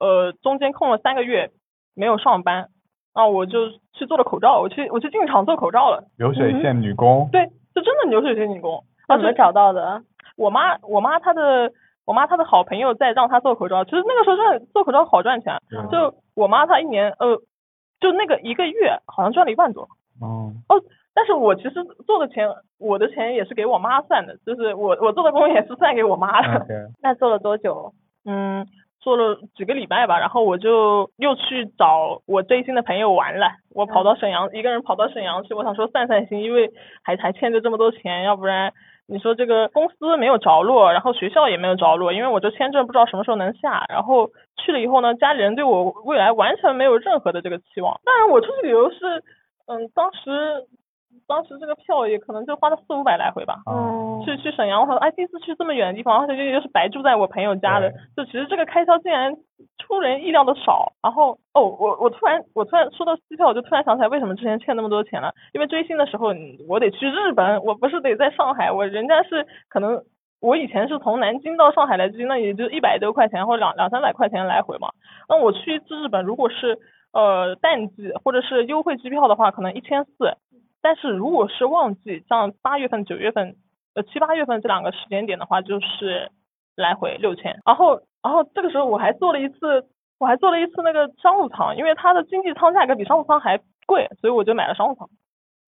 呃，中间空了三个月没有上班，啊，我就去做了口罩，我去我去进厂做口罩了。流水线女工。对，就真的流水线女工。怎么找到的？我妈，我妈她的，我妈她的好朋友在让她做口罩。其实那个时候赚做口罩好赚钱，嗯就我妈她一年呃，就那个一个月好像赚了一万多。哦，哦，但是我其实做的钱，我的钱也是给我妈算的，就是我我做的工也是算给我妈的。那做了多久？嗯，做了几个礼拜吧，然后我就又去找我追星的朋友玩了。我跑到沈阳，一个人跑到沈阳去，我想说散散心，因为还还欠着这么多钱，要不然你说这个公司没有着落，然后学校也没有着落，因为我这签证不知道什么时候能下。然后去了以后呢，家里人对我未来完全没有任何的这个期望。当然，我出去旅游是，嗯，当时当时这个票也可能就花了四五百来回吧。哦，去去沈阳，我说哎，第一次去这么远的地方，而且又又是白住在我朋友家的，就其实这个开销竟然出人意料的少。然后哦，我我突然我突然说到机票，我就突然想起来为什么之前欠那么多钱了，因为追星的时候我得去日本，我不是得在上海，我人家是可能。我以前是从南京到上海来追，那也就一百多块钱或者两两三百块钱来回嘛。那我去一次日本，如果是呃淡季或者是优惠机票的话，可能一千四。但是如果是旺季，像八月份、九月份、呃七八月份这两个时间点的话，就是来回六千。然后，然后这个时候我还做了一次，我还做了一次那个商务舱，因为它的经济舱价格比商务舱还贵，所以我就买了商务舱，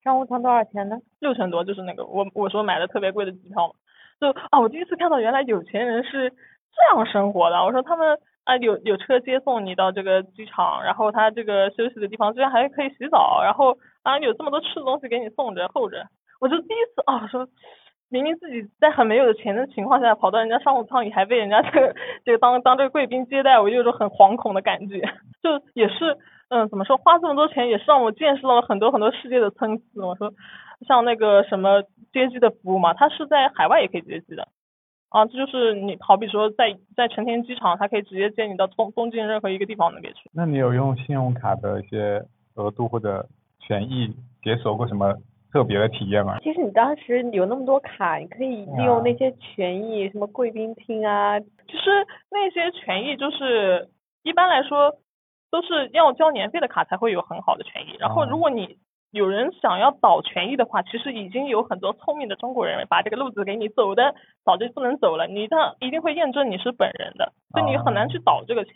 商务舱多少钱呢？六千多，就是那个我我说买的特别贵的机票嘛。就啊，我第一次看到原来有钱人是这样生活的。我说他们啊有有车接送你到这个机场，然后他这个休息的地方居然还可以洗澡，然后啊有这么多吃的东西给你送着候着。我就第一次啊说，明明自己在很没有钱的情况下跑到人家商务舱里，还被人家这个这个当当这个贵宾接待，我就有种很惶恐的感觉。就也是嗯怎么说，花这么多钱也是让我见识到了很多很多世界的参差。我说像那个什么接机的服务嘛，它是在海外也可以接机的。啊，这就是你好比说在在成田机场，它可以直接接你到东东京任何一个地方那边去。那你有用信用卡的一些额度或者权益解锁过什么特别的体验吗？其实你当时有那么多卡，你可以利用那些权益，什么贵宾厅啊，其实那些权益就是一般来说都是要交年费的卡才会有很好的权益。然后哦如果你有人想要倒权益的话，其实已经有很多聪明的中国人把这个路子给你走的早就不能走了，你这样一定会验证你是本人的，所以你很难去倒这个钱。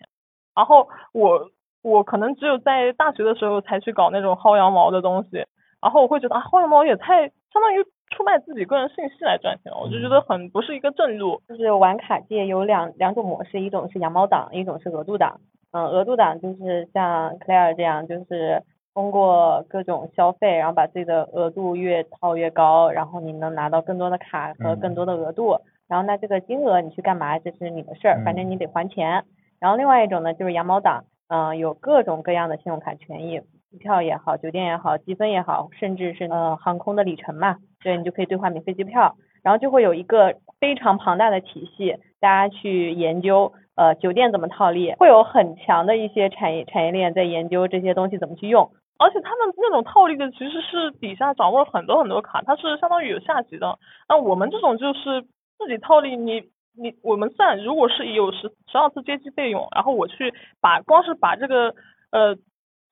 然后我我可能只有在大学的时候才去搞那种薅羊毛的东西，然后我会觉得啊薅羊毛也太相当于出卖自己个人信息来赚钱了，我就觉得很不是一个正路。就是玩卡界有两两种模式，一种是羊毛党，一种是额度党。嗯，额度党就是像 Claire 这样，就是通过各种消费，然后把自己的额度越套越高，然后你能拿到更多的卡和更多的额度。然后那这个金额你去干嘛，这是你的事儿，反正你得还钱。然后另外一种呢，就是羊毛党，嗯、有各种各样的信用卡权益，机票也好，酒店也好，积分也好，甚至是呃航空的里程嘛，对你就可以兑换免费机票。然后就会有一个非常庞大的体系，大家去研究呃酒店怎么套利，会有很强的一些产业产业链在研究这些东西怎么去用。而且他们那种套利的其实是底下掌握了很多很多卡，它是相当于有下级的。那我们这种就是自己套利，你你我们算，如果是有十十二次接机费用，然后我去把光是把这个呃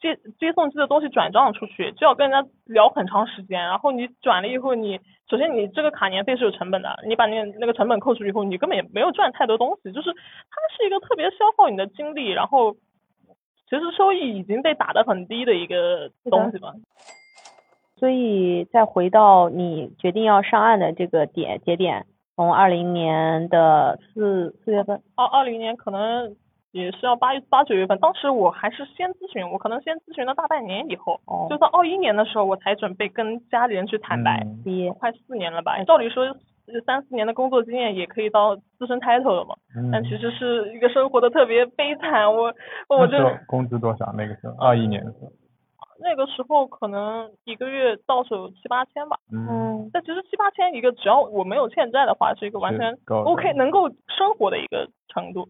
接接送机的东西转账出去，就要跟人家聊很长时间，然后你转了以后，你首先你这个卡年费是有成本的，你把那那个成本扣除以后，你根本也没有赚太多东西，就是它是一个特别消耗你的精力，然后其实收益已经被打得很低的一个东西吧。所以再回到你决定要上岸的这个点节点，从二零年的四四月份，二二零年可能也是要八八九月份，当时我还是先咨询，我可能先咨询了大半年以后，哦就到二一年的时候我才准备跟家里人去坦白，嗯，快四年了吧，照理说三四年的工作经验也可以到资深 title 了嘛，但嗯其实是一个生活的特别悲惨，我我就工资多少？那个时候，二一年的时候，那个时候可能一个月到手七八千吧，嗯，嗯，但其实七八千一个，只要我没有欠债的话，是一个完全 OK 能够生活的一个程度。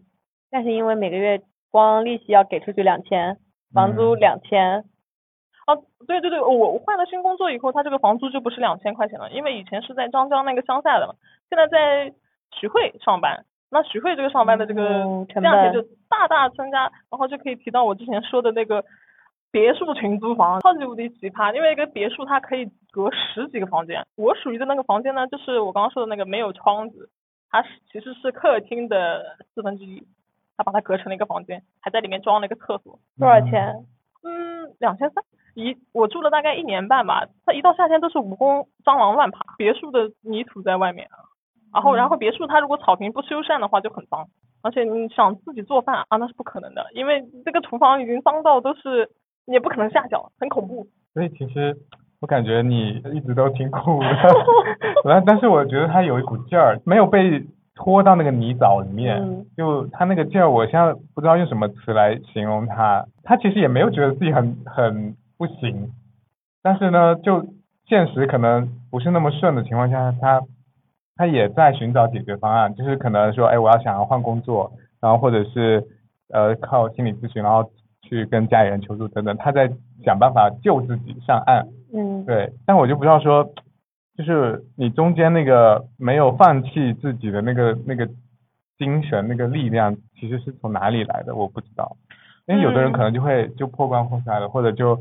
但是因为每个月光利息要给出去两千，房租嗯。两千，啊，对对对，我我换了新工作以后，他这个房租就不是两千块钱了，因为以前是在张江那个乡下的嘛，现在在徐汇上班，那徐汇这个上班的这个嗯成本价钱就大大增加，然后就可以提到我之前说的那个别墅群租房，超级无敌奇葩，因为一个别墅它可以隔十几个房间，我属于的那个房间呢，就是我刚刚说的那个没有窗子，它是其实是客厅的四分之一，它把它隔成了一个房间，还在里面装了一个厕所。多少钱？嗯，两千三。一我住了大概一年半吧，它一到夏天都是蜈蚣、蟑螂乱爬，别墅的泥土在外面，然后然后别墅它如果草坪不修缮的话就很脏，而且你想自己做饭啊那是不可能的，因为这个厨房已经脏到都是你也不可能下脚，很恐怖。所以其实我感觉你一直都挺苦的，但但是我觉得他有一股劲儿，没有被拖到那个泥沼里面，嗯就他那个劲儿，我现在不知道用什么词来形容他。他其实也没有觉得自己很很不行，但是呢，就现实可能不是那么顺的情况下，他他也在寻找解决方案，就是可能说，哎，我要想要换工作，然后或者是呃靠心理咨询，然后去跟家里人求助等等，他在想办法救自己上岸。嗯，对，但我就不知道说，就是你中间那个没有放弃自己的那个那个精神那个力量，其实是从哪里来的，我不知道。因为有的人可能就会就破罐破摔了，或者就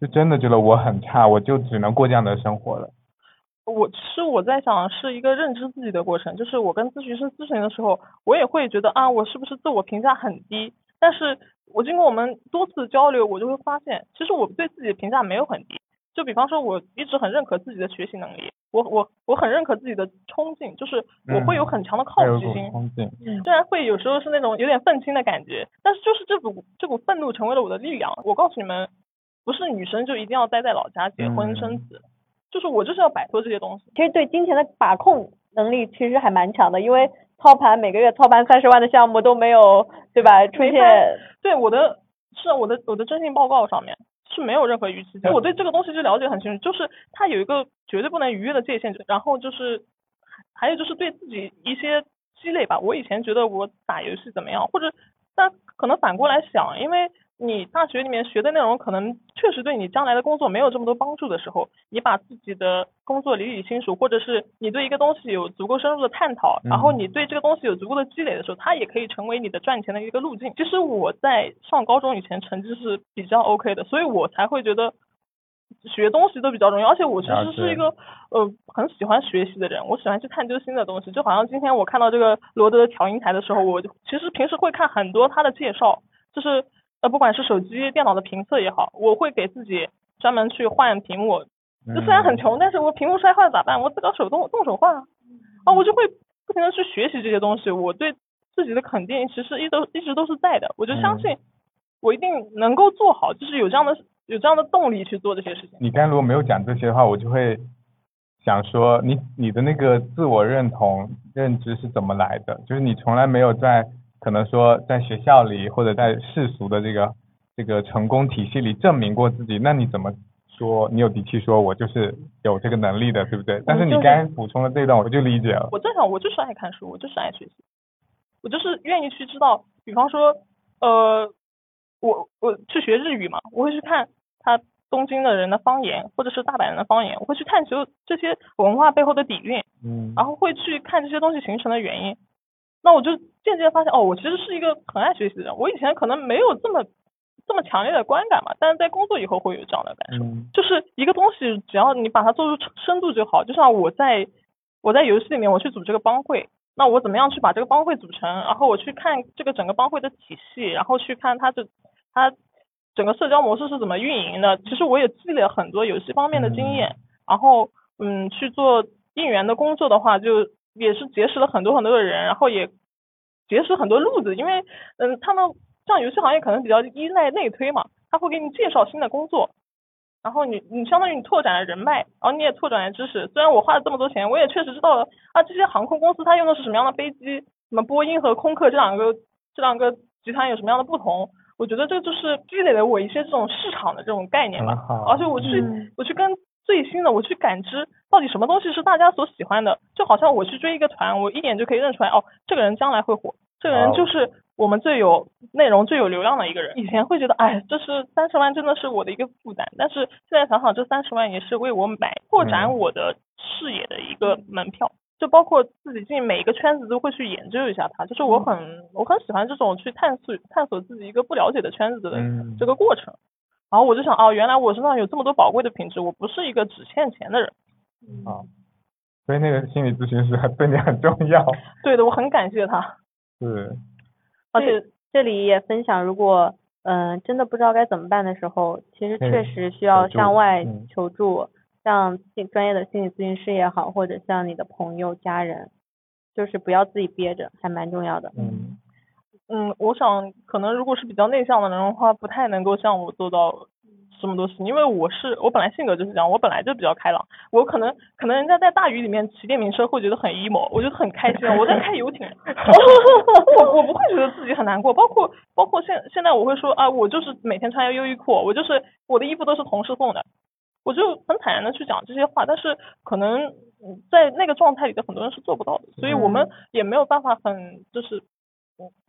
就真的觉得我很差，我就只能过这样的生活了。我其实我在想是一个认知自己的过程，就是我跟咨询师咨询的时候，我也会觉得啊，我是不是自我评价很低？但是我经过我们多次交流，我就会发现，其实我对自己的评价没有很低。就比方说，我一直很认可自己的学习能力，我我我很认可自己的冲劲，就是我会有很强的好奇心。虽然会有时候是那种有点愤青的感觉，但是就是这股这股愤怒成为了我的力量。我告诉你们，不是女生就一定要待在老家结婚嗯生子，就是我就是要摆脱这些东西。其实对金钱的把控能力其实还蛮强的，因为操盘每个月操盘三十万的项目都没有，对吧？出现对我的是我的我的征信报告上面是没有任何逾期的我对这个东西就了解很清楚，就是它有一个绝对不能逾越的界限，然后就是还有就是对自己一些积累吧。我以前觉得我打游戏怎么样，或者但可能反过来想，因为你大学里面学的内容可能确实对你将来的工作没有这么多帮助的时候，你把自己的工作理理清楚，或者是你对一个东西有足够深入的探讨，然后嗯你对这个东西有足够的积累的时候，它也可以成为你的赚钱的一个路径。其实我在上高中以前成绩是比较 OK 的，所以我才会觉得学东西都比较容易，而且我其实是一个呃很喜欢学习的人，我喜欢去探究新的东西。就好像今天我看到这个罗德的调音台的时候，我其实平时会看很多他的介绍，就是呃不管是手机、电脑的评测也好，我会给自己专门去换屏幕。就虽然很穷，但是我屏幕摔坏了咋办？我自个儿手动动手换啊，啊我就会不停的去学习这些东西。我对自己的肯定其实一都一直都是在的，我就相信我一定能够做好，就是有这样的有这样的动力去做这些事情。你刚才如果没有讲这些的话，我就会想说你你的那个自我认同认知是怎么来的？就是你从来没有在可能说在学校里或者在世俗的这个这个成功体系里证明过自己，那你怎么说你有底气说我就是有这个能力的，对不对？但是你就是刚才补充的这段我就理解了。我正想，我就是爱看书，我就是爱学习，我就是愿意去知道，比方说，呃，我我去学日语嘛，我会去看他东京的人的方言，或者是大阪人的方言，我会去探究这些文化背后的底蕴，嗯，然后会去看这些东西形成的原因。那我就渐渐发现，哦，我其实是一个很爱学习的人。我以前可能没有这么这么强烈的观感嘛，但是在工作以后会有这样的感受。嗯就是一个东西，只要你把它做出深度就好。就像我在我在游戏里面，我去组这个帮会，那我怎么样去把这个帮会组成？然后我去看这个整个帮会的体系，然后去看它这它整个社交模式是怎么运营的。其实我也积累了很多游戏方面的经验，然后嗯去做应援的工作的话，就也是结识了很多很多的人，然后也结识很多路子，因为嗯他们像游戏行业可能比较依赖内推嘛，他会给你介绍新的工作。然后你你相当于你拓展了人脉，然后你也拓展了知识。虽然我花了这么多钱，我也确实知道了啊，这些航空公司它用的是什么样的飞机，什么波音和空客这两个这两个集团有什么样的不同。我觉得这就是积累了我一些这种市场的这种概念吧。而且我去、嗯我去跟最新的我去感知到底什么东西是大家所喜欢的，就好像我去追一个团，我一眼就可以认出来哦，这个人将来会火，这个人哦。就是我们最有内容、最有流量的一个人。以前会觉得，哎，这是三十万真的是我的一个负担，但是现在想想，这三十万也是为我买扩展嗯。我的视野的一个门票。就包括自己进每一个圈子都会去研究一下它，就是我很我很喜欢这种去探索探索自己一个不了解的圈子的嗯。这个过程。然后我就想，哦，原来我身上有这么多宝贵的品质，我不是一个只欠钱的人。嗯，所以那个心理咨询师还对你很重要，对的，我很感谢他，是，而且这里也分享，如果嗯、呃真的不知道该怎么办的时候，其实确实需要向外嗯。求助，像心专业的心理咨询师也好，或者像你的朋友、家人，就是不要自己憋着，还蛮重要的。嗯嗯，我想可能如果是比较内向的人的话，不太能够像我做到什么多事情，因为我是我本来性格就是这样，我本来就比较开朗，我可能可能人家在大雨里面骑电瓶车会觉得很 emo，我觉得很开心，我在开游艇，我我不会觉得自己很难过，包括包括现现在我会说啊，我就是每天穿优衣库，我就是我的衣服都是同事送的，我就很坦然的去讲这些话，但是可能嗯在那个状态里的很多人是做不到的，所以我们也没有办法很就是，嗯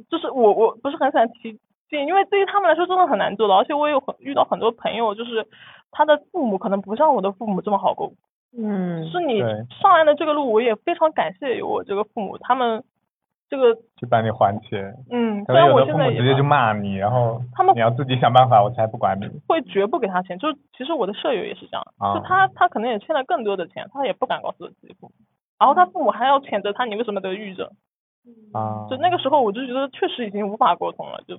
就是我我不是很想提建议，因为对于他们来说真的很难做到，而且我有很遇到很多朋友，就是他的父母可能不像我的父母这么好沟通，嗯，是你上来的这个路，我也非常感谢有我这个父母，他们这个去帮你还钱，嗯，可虽然我能有的父母现在也直接就骂你，然后他们你要自己想办法，我才不管你，会绝不给他钱，就是其实我的舍友也是这样，啊。就他他可能也欠了更多的钱，他也不敢告诉自己父母，然后他父母还要谴责他你为什么得抑郁症，啊，就那个时候我就觉得确实已经无法沟通了，就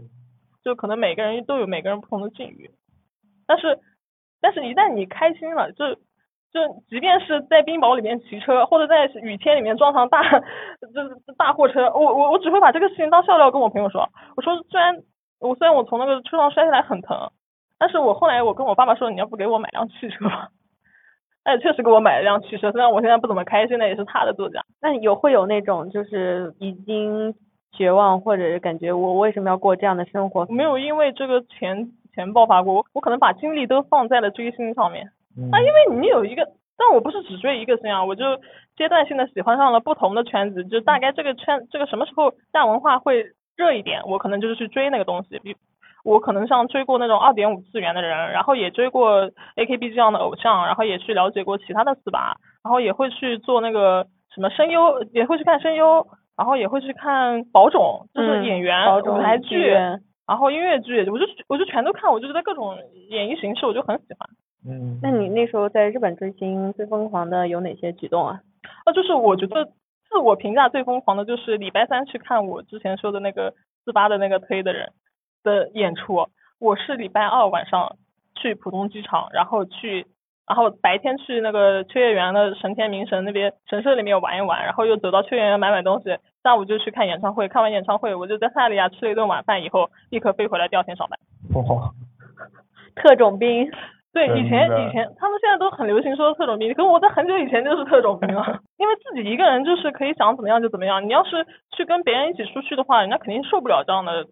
就可能每个人都有每个人不同的境遇，但是但是一旦你开心了，就就即便是在冰雹里面骑车，或者在雨天里面撞上大 就是大货车，我我我只会把这个事情当笑料跟我朋友说，我说虽然我虽然我从那个车上摔下来很疼，但是我后来我跟我爸爸说，你要不给我买辆汽车吧。他也确实给我买了辆汽车，虽然我现在不怎么开，现在也是他的座驾。那有会有那种就是已经绝望，或者是感觉我为什么要过这样的生活？没有因为这个钱钱爆发过，我我可能把精力都放在了追星上面。嗯啊，因为你有一个，但我不是只追一个星啊，我就阶段性的喜欢上了不同的圈子，就大概这个圈这个什么时候亚文化会热一点，我可能就是去追那个东西。比我可能像追过那种二点五次元的人，然后也追过 AKB 这样的偶像，然后也去了解过其他的四八，然后也会去做那个什么声优，也会去看声优，然后也会去看宝冢，就是嗯演员、舞台剧，然后音乐剧，我就我就全都看，我就觉得各种演绎形式我就很喜欢。嗯，那你那时候在日本追星最疯狂的有哪些举动啊？啊，就是我觉得自我评价最疯狂的就是礼拜三去看我之前说的那个四八的那个推的人的演出。我是礼拜二晚上去浦东机场，然后去，然后白天去那个秋叶原的神田明神那边神社里面玩一玩，然后又走到秋叶原买买东西，下午就去看演唱会。看完演唱会，我就在萨利亚吃了一顿晚饭以后，立刻飞回来，第二天上班。哇，特种兵，对，以前以前他们现在都很流行说特种兵，可我在很久以前就是特种兵了，因为自己一个人就是可以想怎么样就怎么样。你要是去跟别人一起出去的话，人家肯定受不了这样的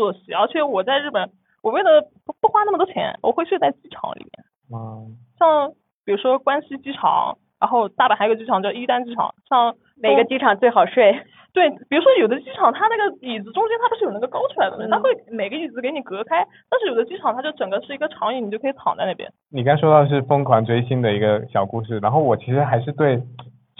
作息。而且我在日本，我为了不不花那么多钱，我会睡在机场里面，嗯，像比如说关西机场，然后大阪还有个机场叫伊丹机场，像东哪个机场最好睡？对，比如说有的机场它那个椅子中间它不是有那个高出来的吗？嗯它会每个椅子给你隔开，但是有的机场它就整个是一个长椅，你就可以躺在那边。你刚说到是疯狂追星的一个小故事，然后我其实还是对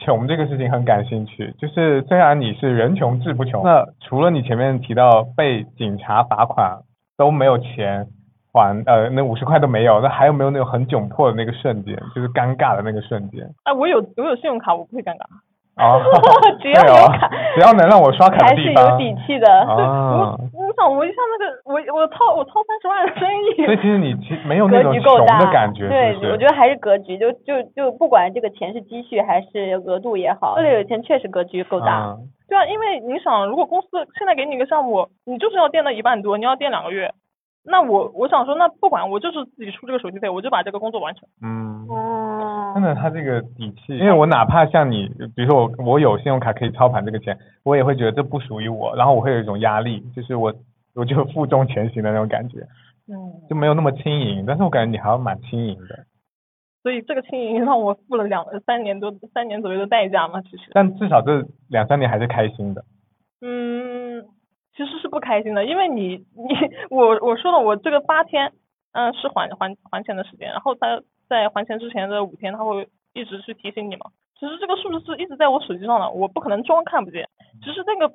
穷这个事情很感兴趣。就是虽然你是人穷志不穷，那除了你前面提到被警察罚款都没有钱还，呃，那五十块都没有，那还有没有那种很窘迫的那个瞬间，就是尴尬的那个瞬间？哎，我有我有信用卡，我不会尴尬。哦，只要有卡，只要能让我刷卡还是有底气的。啊，你想我一下那个我我掏我掏三十万的生意，所以其实你其实没有那格种穷局够大，的感觉，对？我觉得还是格局，就就就不管这个钱是积蓄还是额度也好，为了有钱确实格局够大。嗯对啊，因为你想，如果公司现在给你一个项目，你就是要垫到一万多，你要垫两个月，那我我想说，那不管我就是自己出这个手续费，我就把这个工作完成。嗯。哦真的，他这个底气，因为我哪怕像你，比如说我我有信用卡可以操盘这个钱，我也会觉得这不属于我，然后我会有一种压力，就是我我就负重前行的那种感觉，嗯，就没有那么轻盈。但是我感觉你还要蛮轻盈的，所以这个轻盈让我付了两三年多三年左右的代价嘛，其实。但至少这两三年还是开心的。嗯，其实是不开心的，因为你你我我说了，我这个八天，嗯，是还还还钱的时间，然后他在还钱之前的五天，他会一直去提醒你嘛。其实这个数字是一直在我手机上的，我不可能装看不见。其实那个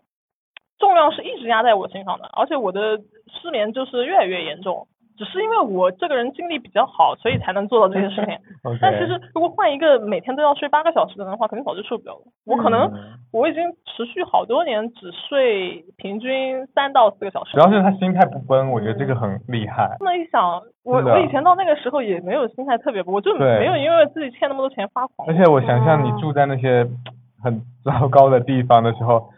重量是一直压在我身上的，而且我的失眠就是越来越严重。只是因为我这个人精力比较好，所以才能做到这些事情。但其实如果换一个每天都要睡八个小时的人的话，肯定早就受不了了。我可能嗯我已经持续好多年只睡平均三到四个小时。主要是他心态不崩，我觉得这个很厉害。这么一想，我我以前到那个时候也没有心态特别崩，我就没有因为自己欠那么多钱发狂。而且我想象你住在那些很糟糕的地方的时候，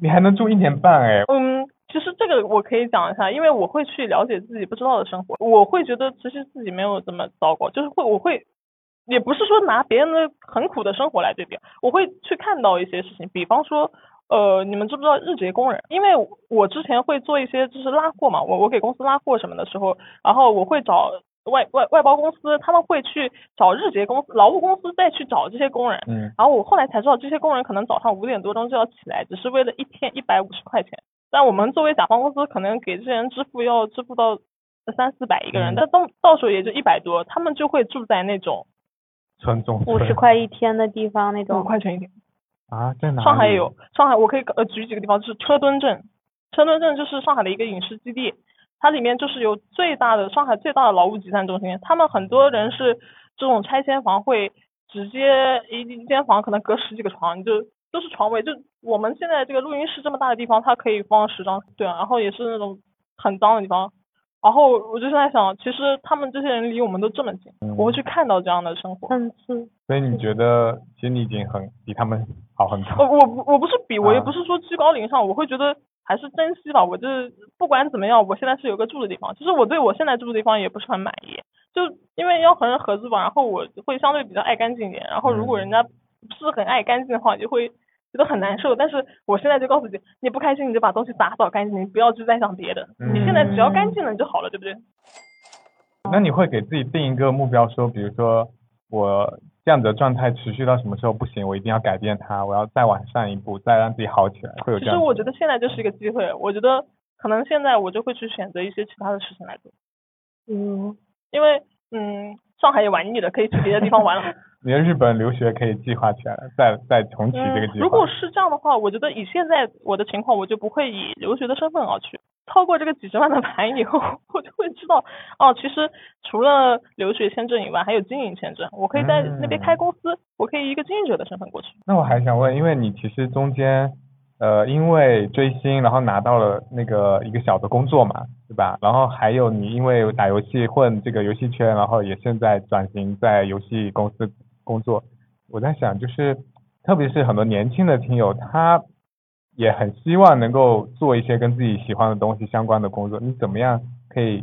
你还能住一年半哎，嗯，其实这个我可以讲一下，因为我会去了解自己不知道的生活，我会觉得其实自己没有这么糟糕，就是会我会，也不是说拿别人的很苦的生活来对比，我会去看到一些事情，比方说。呃，你们知不知道日结工人？因为我之前会做一些就是拉货嘛，我我给公司拉货什么的时候，然后我会找外外外包公司，他们会去找日结公司、劳务公司再去找这些工人，嗯，然后我后来才知道，这些工人可能早上五点多钟就要起来，只是为了一天一百五十块钱。但我们作为甲方公司，可能给这些人支付要支付到三四百一个人，嗯但到到手也就一百多，他们就会住在那种村中五十块一天的地方那种五种，块钱一天。啊，在哪里？上海也有，上海我可以呃举几个地方，就是车墩镇，车墩镇就是上海的一个影视基地，它里面就是有最大的上海最大的劳务集散中心，他们很多人是这种拆迁房会直接一一间房可能隔十几个床，就都是床位，就我们现在这个录音室这么大的地方，它可以放十张，对啊，然后也是那种很脏的地方。然后我就在想，其实他们这些人离我们都这么近，嗯我会去看到这样的生活。嗯是，所以你觉得其实你已经很比他们好很多。我我我不是比，我也啊不是说居高临上，我会觉得还是珍惜吧。我就是不管怎么样，我现在是有个住的地方。其实我对我现在住的地方也不是很满意，就因为要和人合租吧，然后我会相对比较爱干净一点。然后如果嗯人家不是很爱干净的话，就会觉得很难受。但是我现在就告诉你，你不开心你就把东西打扫干净，你不要去再想别的。你现在只要干净了你就好了，对不对？那你会给自己定一个目标，说，比如说我这样子的状态持续到什么时候不行，我一定要改变它，我要再往上一步，再让自己好起来，会有这样。其实我觉得现在就是一个机会，我觉得可能现在我就会去选择一些其他的事情来做。嗯，因为嗯，上海也玩腻了，可以去别的地方玩了。你的日本留学可以计划起来了，再再重启这个计划。嗯，如果是这样的话，我觉得以现在我的情况，我就不会以留学的身份而去。超过这个几十万的盘以后，我就会知道，哦，其实除了留学签证以外，还有经营签证，我可以在那边开公司，我可以以一个经营者的身份过去。那我还想问，因为你其实中间呃因为追星，然后拿到了那个一个小的工作嘛，对吧？然后还有你因为打游戏混这个游戏圈，然后也现在转型在游戏公司工作。我在想，就是特别是很多年轻的听友，他也很希望能够做一些跟自己喜欢的东西相关的工作。你怎么样可以，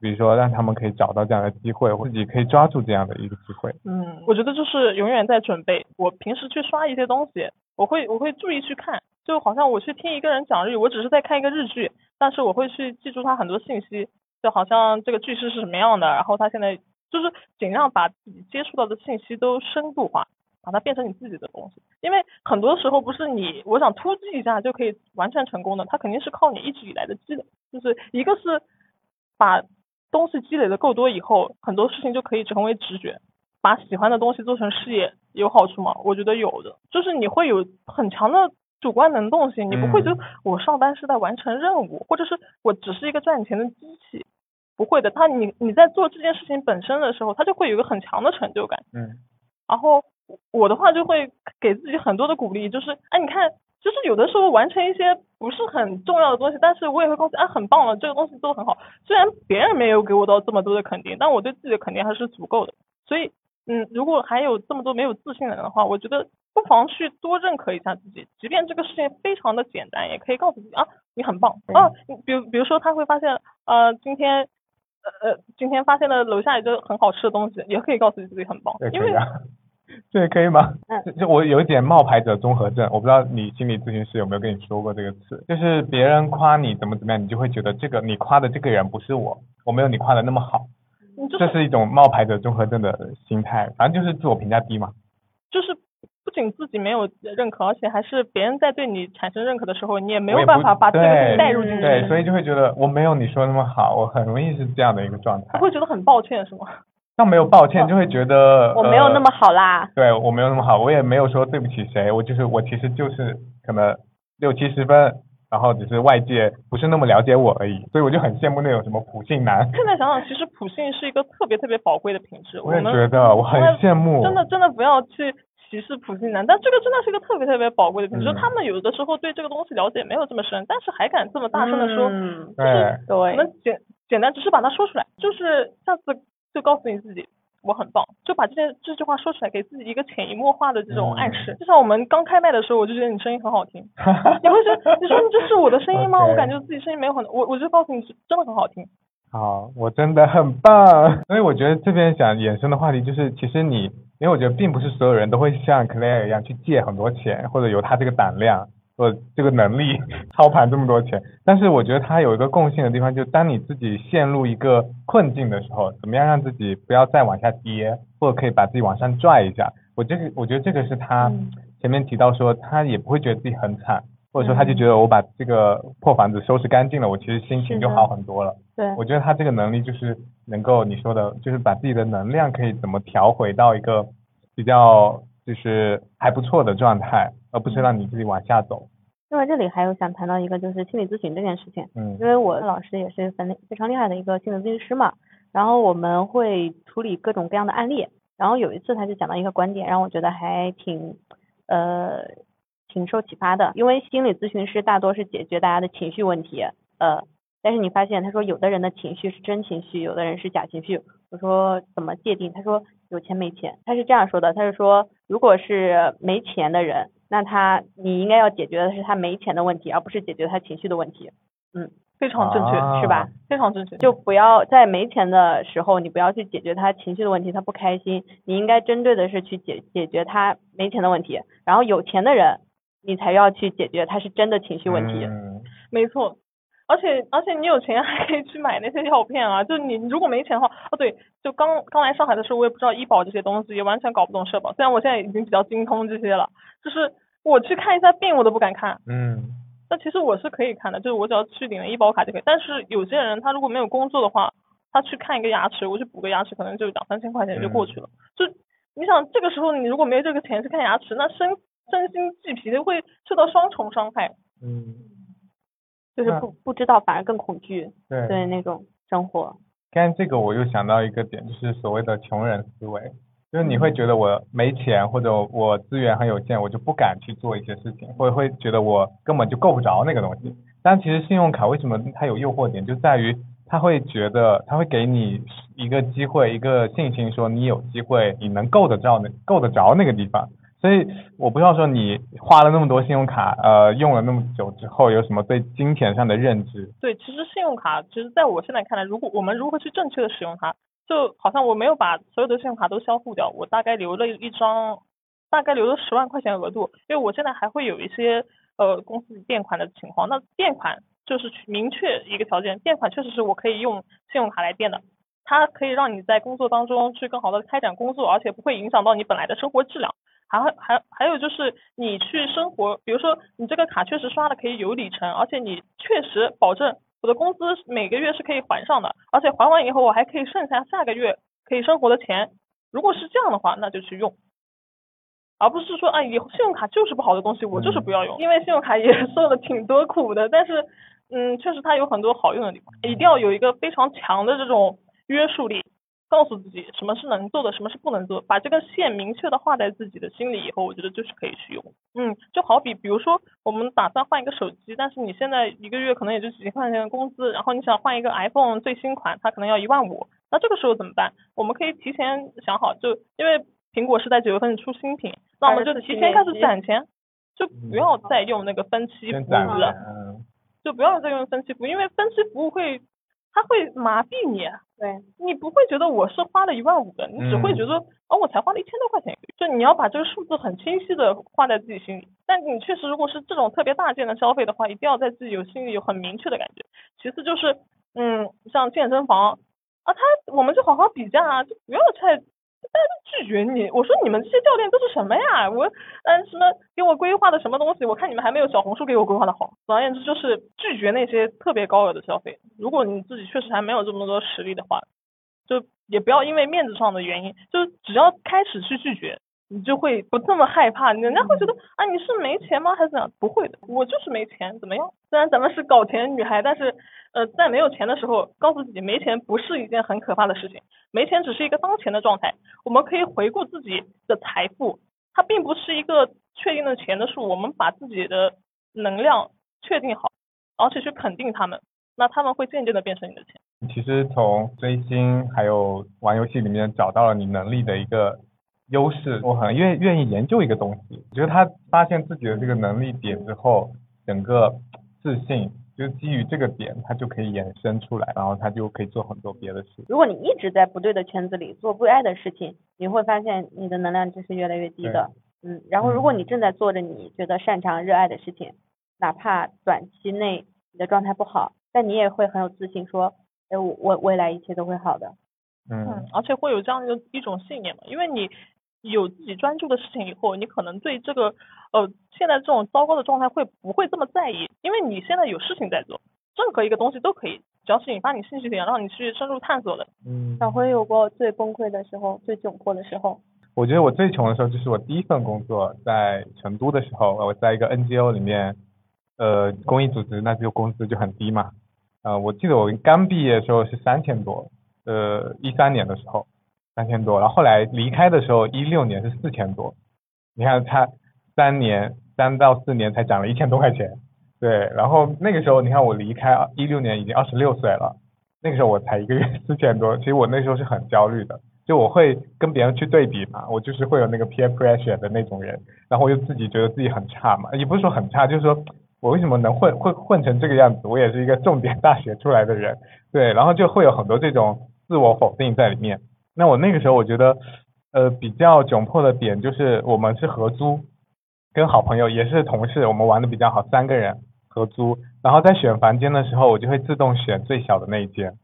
比如说让他们可以找到这样的机会，自己可以抓住这样的一个机会？嗯，我觉得就是永远在准备。我平时去刷一些东西，我会我会注意去看，就好像我去听一个人讲日语，我只是在看一个日剧，但是我会去记住他很多信息，就好像这个句式是什么样的，然后他现在就是尽量把自己接触到的信息都深度化。把它变成你自己的东西。因为很多时候不是你我想突击一下就可以完全成功的，它肯定是靠你一直以来的积累。就是一个是把东西积累的够多以后，很多事情就可以成为直觉。把喜欢的东西做成事业有好处吗？我觉得有的，就是你会有很强的主观能动性，你不会觉得我上班是在完成任务，或者是我只是一个赚钱的机器，不会的。他你你在做这件事情本身的时候，他就会有一个很强的成就感。嗯。然后我的话就会给自己很多的鼓励，就是哎，你看，就是有的时候完成一些不是很重要的东西，但是我也会告诉啊，很棒了，这个东西做的很好。虽然别人没有给我到这么多的肯定，但我对自己的肯定还是足够的，所以。嗯，如果还有这么多没有自信的人的话，我觉得不妨去多认可一下自己，即便这个事情非常的简单，也可以告诉自己啊，你很棒啊。比如比如说他会发现呃今天呃呃今天发现了楼下一个很好吃的东西，也可以告诉自己很棒。因为这也 可以吗？嗯，就我有一点冒牌者综合症，我不知道你心理咨询师有没有跟你说过这个词，就是别人夸你怎么怎么样，你就会觉得这个你夸的这个人不是我，我没有你夸的那么好。这是一种冒牌者综合症的心态，反正就是自我评价低嘛。就是不仅自己没有认可，而且还是别人在对你产生认可的时候，你也没有办法把这个带入进去。对，所以就会觉得我没有你说那么好，我很容易是这样的一个状态。会觉得很抱歉是吗？倒没有抱歉，就会觉得我没有那么好啦。对我没有那么好，我也没有说对不起谁，我就是我其实就是可能六七十分。然后只是外界不是那么了解我而已，所以我就很羡慕那种什么普信男。现在想想，其实普信是一个特别特别宝贵的品质。我也觉得，我很羡慕。真的真的不要去歧视普信男，但这个真的是一个特别特别宝贵的品质。他们有的时候对这个东西了解没有这么深，但是还敢这么大声的说，就是我们简简单只是把它说出来，就是下次就告诉你自己。我很棒，就把这件这句话说出来，给自己一个潜移默化的这种暗示。就像我们刚开麦的时候，我就觉得你声音很好听，你会说，你说你这是我的声音吗？我感觉自己声音没有很，我我就告诉你，真的很好听。好，我真的很棒。所以我觉得这边想衍生的话题就是，其实你，因为我觉得并不是所有人都会像 Claire 一样去借很多钱，或者有他这个胆量。或，这个能力 操盘这么多钱，但是我觉得他有一个共性的地方，就是当你自己陷入一个困境的时候，怎么样让自己不要再往下跌，或者可以把自己往上拽一下。我这个我觉得这个是他前面提到说，他也不会觉得自己很惨，或者说他就觉得我把这个破房子收拾干净了，我其实心情就好很多了。对，我觉得他这个能力就是能够你说的，就是把自己的能量可以怎么调回到一个比较就是还不错的状态。而不是让你自己往下走。另外这里还有想谈到一个就是心理咨询这件事情，嗯，因为我老师也是很非常厉害的一个心理咨询师嘛，然后我们会处理各种各样的案例，然后有一次他就讲到一个观点，让我觉得还挺呃挺受启发的，因为心理咨询师大多是解决大家的情绪问题，呃，但是你发现他说有的人的情绪是真情绪，有的人是假情绪，我说怎么界定？他说有钱没钱，他是这样说的，他是说如果是没钱的人。那他你应该要解决的是他没钱的问题，而不是解决他情绪的问题。嗯，非常正确，是吧？非常正确。就不要在没钱的时候，你不要去解决他情绪的问题，他不开心。你应该针对的是去解解决他没钱的问题，然后有钱的人，你才要去解决他是真的情绪问题。嗯，没错。而且而且你有钱还可以去买那些药片啊，就你如果没钱的话，哦对，就刚刚来上海的时候，我也不知道医保这些东西，也完全搞不懂社保。虽然我现在已经比较精通这些了，就是我去看一下病我都不敢看。嗯。那其实我是可以看的，就是我只要去领了医保卡就可以。但是有些人他如果没有工作的话，他去看一个牙齿，我去补个牙齿，可能就两三千块钱就过去了。就你想这个时候你如果没有这个钱去看牙齿，那身身心俱疲的会受到双重伤害。嗯。就是不不知道，反而更恐惧，对对那种生活。刚这个我又想到一个点，就是所谓的穷人思维，就是你会觉得我没钱或者我资源很有限，我就不敢去做一些事情，或者会觉得我根本就够不着那个东西。但其实信用卡为什么它有诱惑点，就在于它会觉得它会给你一个机会，一个信心，说你有机会，你能够得着那够得着那个地方。所以我不知道说你花了那么多信用卡，呃，用了那么久之后有什么对金钱上的认知？对，其实信用卡，其实在我现在看来，如果我们如何去正确的使用它，就好像我没有把所有的信用卡都销户掉，我大概留了一张，大概留了十万块钱额度，因为我现在还会有一些呃公司垫款的情况，那垫款就是明确一个条件，垫款确实是我可以用信用卡来垫的，它可以让你在工作当中去更好的开展工作，而且不会影响到你本来的生活质量。还还还有就是你去生活，比如说你这个卡确实刷了可以有里程，而且你确实保证我的工资每个月是可以还上的，而且还完以后我还可以剩下下个月可以生活的钱。如果是这样的话，那就去用，而不是说啊，以后信用卡就是不好的东西，我就是不要用，因为信用卡也 受了挺多苦的，但是嗯，确实它有很多好用的地方，一定要有一个非常强的这种约束力。告诉自己什么是能做的，什么是不能做，把这个线明确的画在自己的心里以后，我觉得就是可以去用。嗯，就好比比如说我们打算换一个手机，但是你现在一个月可能也就几千块钱的工资，然后你想换一个 iPhone 最新款，它可能要一万五，那这个时候怎么办？我们可以提前想好，就因为苹果是在九月份出新品，那我们就提前开始攒钱，就不要再用那个分期服务了，就不要再用分期服务，因为分期服务会。他会麻痹你，对你不会觉得我是花了一万五的，你只会觉得哦，我才花了一千多块钱。就你要把这个数字很清晰的画在自己心里。但你确实如果是这种特别大件的消费的话，一定要在自己有心里有很明确的感觉。其次就是，嗯，像健身房啊，他我们就好好比价啊，就不要太。但是拒绝你，我说你们这些教练都是什么呀？我嗯什么给我规划的什么东西？我看你们还没有小红书给我规划的好。总而言之，就是拒绝那些特别高额的消费。如果你自己确实还没有这么多实力的话，就也不要因为面子上的原因，就只要开始去拒绝。你就会不这么害怕，人家会觉得啊你是没钱吗还是怎样？不会的，我就是没钱，怎么样？虽然咱们是搞钱女孩，但是呃在没有钱的时候，告诉自己没钱不是一件很可怕的事情，没钱只是一个当前的状态。我们可以回顾自己的财富，它并不是一个确定的钱的数，我们把自己的能量确定好，而且去肯定他们，那他们会渐渐的变成你的钱。其实从追星还有玩游戏里面找到了你能力的一个。优势，我很愿愿意研究一个东西。我觉得他发现自己的这个能力点之后，整个自信就基于这个点，他就可以衍生出来，然后他就可以做很多别的事。如果你一直在不对的圈子里做不爱的事情，你会发现你的能量值是越来越低的。嗯，然后如果你正在做着你觉得擅长、热爱的事情，哪怕短期内你的状态不好，但你也会很有自信说，哎，我我未来一切都会好的。嗯，而且会有这样的一种信念嘛，因为你。有自己专注的事情以后，你可能对这个呃现在这种糟糕的状态会不会这么在意？因为你现在有事情在做，任何一个东西都可以，只要是引发你兴趣点，让你去深入探索的。嗯。小辉有过最崩溃的时候，最窘迫的时候。我觉得我最穷的时候就是我第一份工作在成都的时候，我在一个 NGO 里面，呃，公益组织，那就工资就很低嘛。呃，我记得我刚毕业的时候是三千多，呃，一三年的时候。三千多，然后后来离开的时候，一六年是四千多，你看他三年三到四年才涨了一千多块钱，对，然后那个时候你看我离开一六年已经二十六岁了，那个时候我才一个月四千多，其实我那时候是很焦虑的，就我会跟别人去对比嘛，我就是会有那个 peer pressure 的那种人，然后我又自己觉得自己很差嘛，也不是说很差，就是说我为什么能混混混成这个样子，我也是一个重点大学出来的人，对，然后就会有很多这种自我否定在里面。那我那个时候我觉得，呃，比较窘迫的点就是我们是合租，跟好朋友也是同事，我们玩的比较好，三个人合租，然后在选房间的时候，我就会自动选最小的那一间，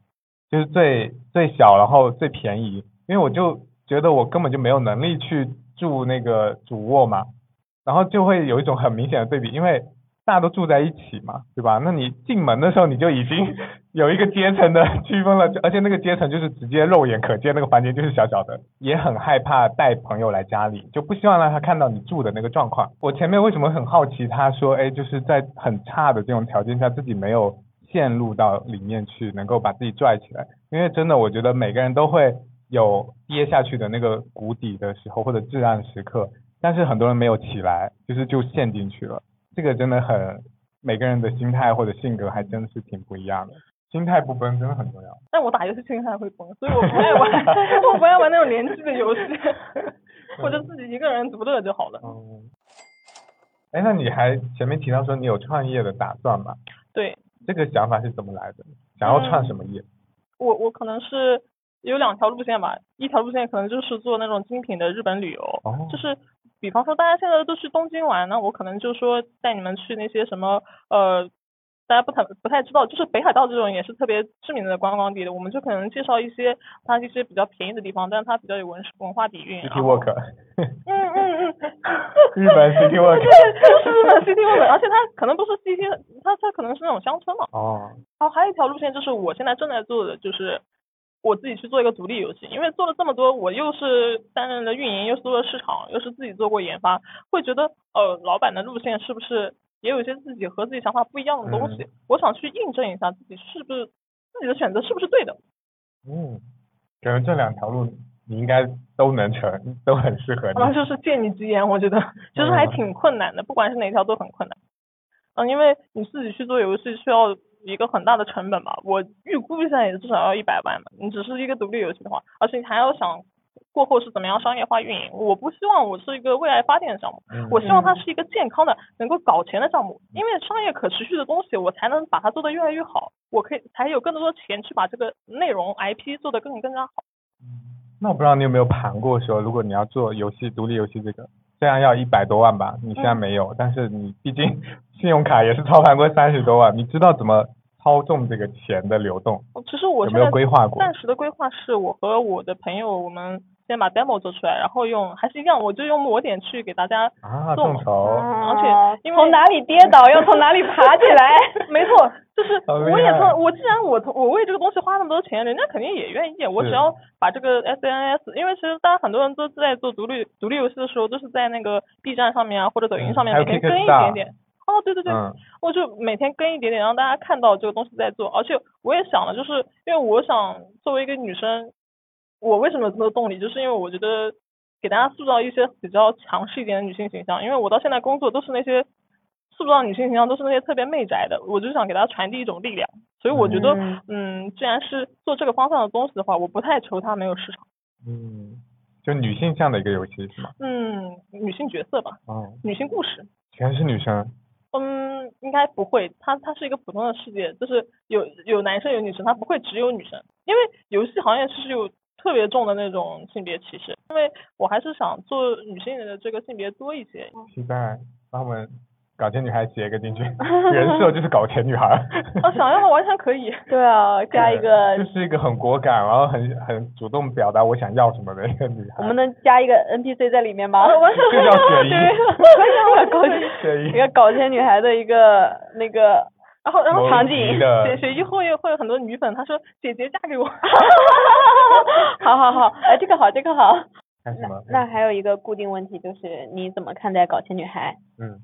就是最最小，然后最便宜，因为我就觉得我根本就没有能力去住那个主卧嘛，然后就会有一种很明显的对比，因为。大家都住在一起嘛，对吧？那你进门的时候你就已经 有一个阶层的区分了，而且那个阶层就是直接肉眼可见，那个房间就是小小的，也很害怕带朋友来家里，就不希望让他看到你住的那个状况。我前面为什么很好奇，他说，哎，就是在很差的这种条件下，自己没有陷入到里面去，能够把自己拽起来。因为真的，我觉得每个人都会有跌下去的那个谷底的时候，或者至暗时刻，但是很多人没有起来，就是就陷进去了。这个真的很，每个人的心态或者性格还真是挺不一样的，心态不崩真的很重要。但我打游戏心态会崩，所以我不爱玩，我不爱玩那种联机的游戏，我就自己一个人独乐就好了。嗯。哎，那你还前面提到说你有创业的打算吗？对。这个想法是怎么来的？想要创什么业？我我可能是有两条路线吧，一条路线可能就是做那种精品的日本旅游，就是。比方说，大家现在都去东京玩，那我可能就说带你们去那些什么呃大家不太不太知道，就是北海道这种也是特别知名的观光地的，我们就可能介绍一些它一些比较便宜的地方，但是它比较有文文化底蕴。City Walk，嗯嗯嗯，日本 City Walk，对，是日本 City Walk，而且它可能不是 City，它它可能是那种乡村嘛。哦，然后还有一条路线就是我现在正在做的，就是我自己去做一个独立游戏，因为做了这么多，我又是担任了运营，又是做了市场，又是自己做过研发，会觉得呃老板的路线是不是也有一些自己和自己想法不一样的东西？我想去印证一下自己是不是自己的选择是不是对的。嗯，感觉这两条路你应该都能成，都很适合你。然后就是借你吉言，我觉得 就是还挺困难的，不管是哪条都很困难。嗯，因为你自己去做游戏需要一个很大的成本吧，我预估一下也至少要一百万吧。你只是一个独立游戏的话，而且你还要想过后是怎么样商业化运营。我不希望我是一个为爱发电的项目，嗯我希望它是一个健康的、能够搞钱的项目。因为商业可持续的东西，我才能把它做得越来越好，我可以才有更多的钱去把这个内容 IP 做得更更加好。那我不知道你有没有盘过说，如果你要做游戏独立游戏这个，虽然要一百多万吧，你现在没有，但是你毕竟 信用卡也是操盘过三十多万，你知道怎么操纵这个钱的流动？其实我有没有规划过？暂时的规划是我和我的朋友，我们先把 demo 做出来，然后用还是一样，我就用抹点去给大家众筹，而且因为从哪里跌倒要从哪里爬起来。没错，就是我也从我既然我我为这个东西花那么多钱，人家肯定也愿意。我只要把这个 SNS，因为其实大家很多人都在做独立独立游戏的时候，都是在那个 B 站上面啊或者抖音上面每天更一点点。哦，对对对，嗯我就每天更一点点，让大家看到这个东西在做。而且我也想了，就是因为我想作为一个女生，我为什么有这么多动力，就是因为我觉得给大家塑造一些比较强势一点的女性形象。因为我到现在工作都是那些塑造女性形象都是那些特别媚宅的，我就想给大家传递一种力量。所以我觉得，嗯嗯，既然是做这个方向的东西的话，我不太愁它没有市场。嗯，就女性向的一个游戏是吗？嗯，女性角色吧，哦，女性故事。全是女生，嗯，应该不会，它它是一个普通的世界，就是有有男生有女生，它不会只有女生，因为游戏行业其实有特别重的那种性别歧视，因为我还是想做女性的这个性别多一些。期待把我们搞钱女孩写一个进去，人设就是搞钱女孩。啊，想要的完全可以。对啊，加一个就，是一个很果敢，然后很很主动表达我想要什么的一个女孩。我们能加一个 NPC 在里面吗？完全这叫雪姨对，搞雪姨一个搞钱女孩的一个那个然后然后场景集的雪雪姨会有会有很多女粉，她说姐姐嫁给我。好好好，哎，这个好，这个好。那还有一个固定问题就是，你怎么看待搞钱女孩？嗯，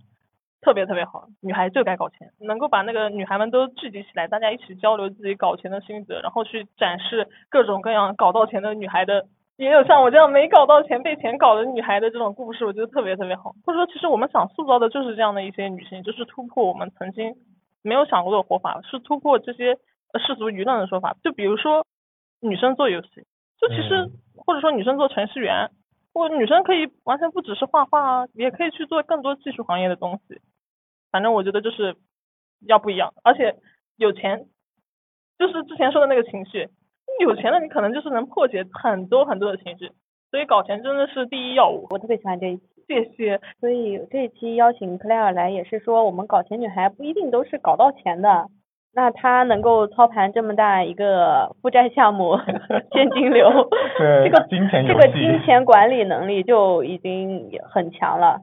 特别特别好，女孩就该搞钱，能够把那个女孩们都聚集起来，大家一起交流自己搞钱的心得，然后去展示各种各样搞到钱的女孩的，也有像我这样没搞到钱被钱搞的女孩的这种故事，我觉得特别特别好。或者说，其实我们想塑造的就是这样的一些女性，就是突破我们曾经没有想过的活法，是突破这些呃世俗舆论的说法。就比如说女生做游戏，就其实、嗯或者说女生做程序员，或女生可以完全不只是画画啊，也可以去做更多技术行业的东西。反正我觉得就是要不一样，而且有钱，就是之前说的那个情绪，有钱了你可能就是能破解很多很多的情绪，所以搞钱真的是第一要务。我特别喜欢这一期，谢谢。所以这一期邀请 Claire 来也是说，我们搞钱女孩不一定都是搞到钱的。那她能够操盘这么大一个负债项目，现金流，这个金钱这个金钱管理能力就已经很强了。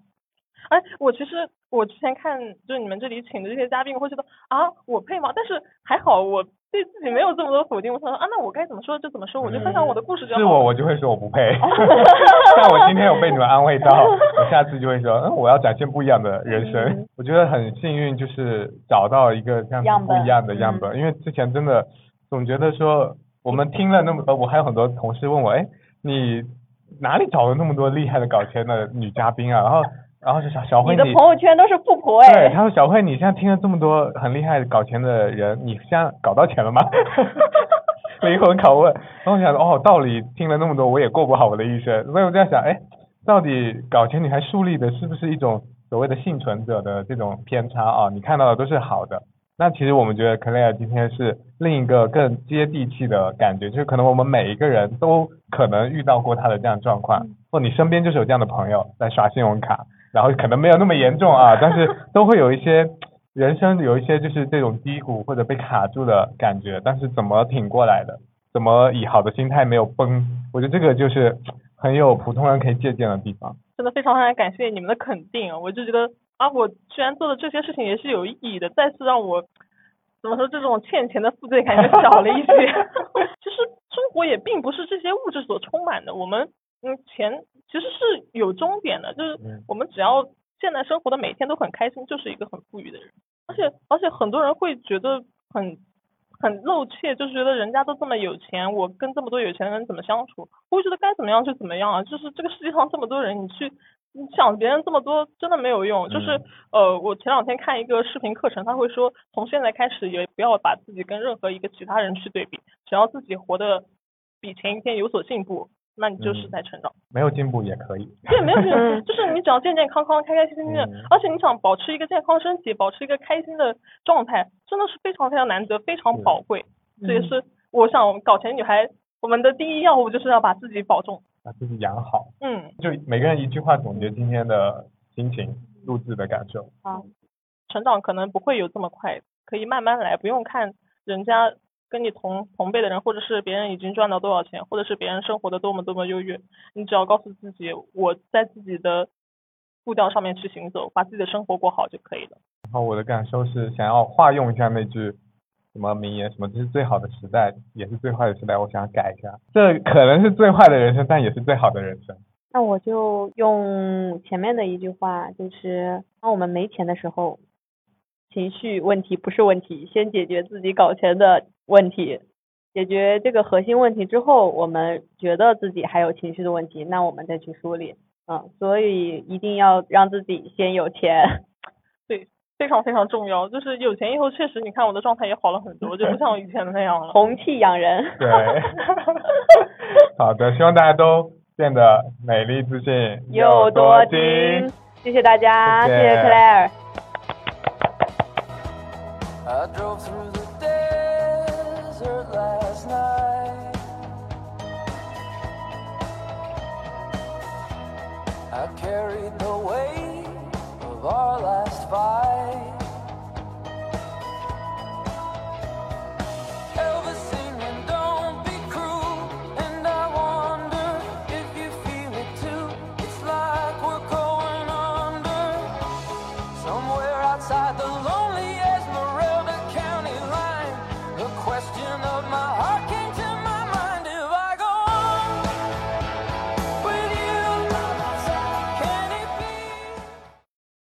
哎，我其实我之前看就是你们这里请的这些嘉宾，我会觉得啊，我配吗？但是还好我对自己没有这么多否定，我想说啊，那我该怎么说就怎么说，我就分享我的故事就好。是我，我就会说我不配。但我今天有被你们安慰到，我下次就会说，嗯，我要展现不一样的人生。嗯我觉得很幸运，就是找到一个这样不一样的样本，因为之前真的总觉得说，我们听了那么多，我还有很多同事问我，哎，你哪里找了那么多厉害的搞钱的女嘉宾啊？然后，然后是小小慧你的朋友圈都是富婆哎。对，他说小慧，你现在听了这么多很厉害搞钱的人，你现在搞到钱了吗？灵魂拷问。然后我想说，哦，道理听了那么多，我也过不好我的一生。所以我就在想，哎，到底搞钱女孩树立的是不是一种所谓的幸存者的这种偏差啊？你看到的都是好的。那其实我们觉得 Claire 今天是另一个更接地气的感觉，就是可能我们每一个人都可能遇到过她的这样状况，或你身边就是有这样的朋友在刷信用卡，然后可能没有那么严重啊，但是都会有一些 人生有一些就是这种低谷或者被卡住的感觉，但是怎么挺过来的？怎么以好的心态没有崩？我觉得这个就是很有普通人可以借鉴的地方。真的非常非常感谢你们的肯定！我就觉得啊，我居然做的这些事情也是有意义的，再次让我怎么说这种欠钱的负罪感就小了一些。其实生活也并不是这些物质所充满的，我们嗯钱其实是有终点的，就是我们只要现在生活的每天都很开心，就是一个很富裕的人。而且而且很多人会觉得很。很露怯，就是觉得人家都这么有钱，我跟这么多有钱人怎么相处？我觉得该怎么样就怎么样啊！就是这个世界上这么多人，你去你想别人这么多，真的没有用。就是呃，我前两天看一个视频课程，他会说，从现在开始也不要把自己跟任何一个其他人去对比，只要自己活得比前一天有所进步。那你就是在成长，没有进步也可以。对，没有进步，就是你只要健健康康、开开心心的，而且你想保持一个健康身体，保持一个开心的状态，真的是非常非常难得、非常宝贵。这也是我想搞钱女孩我们的第一要务，就是要把自己保重，把自己养好。嗯，就每个人一句话总结今天的心情、录制的感受。啊，成长可能不会有这么快，可以慢慢来，不用看人家。跟你同同辈的人，或者是别人已经赚到多少钱，或者是别人生活的多么多么优越，你只要告诉自己，我在自己的步调上面去行走，把自己的生活过好就可以了。然后我的感受是，想要化用一下那句什么名言，什么这是最好的时代，也是最坏的时代，我想改一下，这可能是最坏的人生，但也是最好的人生。那我就用前面的一句话，就是当我们没钱的时候。情绪问题不是问题，先解决自己搞钱的问题，解决这个核心问题之后，我们觉得自己还有情绪的问题，那我们再去梳理。嗯，所以一定要让自己先有钱，对，非常非常重要。就是有钱以后，确实你看我的状态也好了很多，就不像以前的那样了。红气养人。对。好的，希望大家都变得美丽自信又多金。谢谢大家，谢谢 Claire。I carried the weight of our last fight.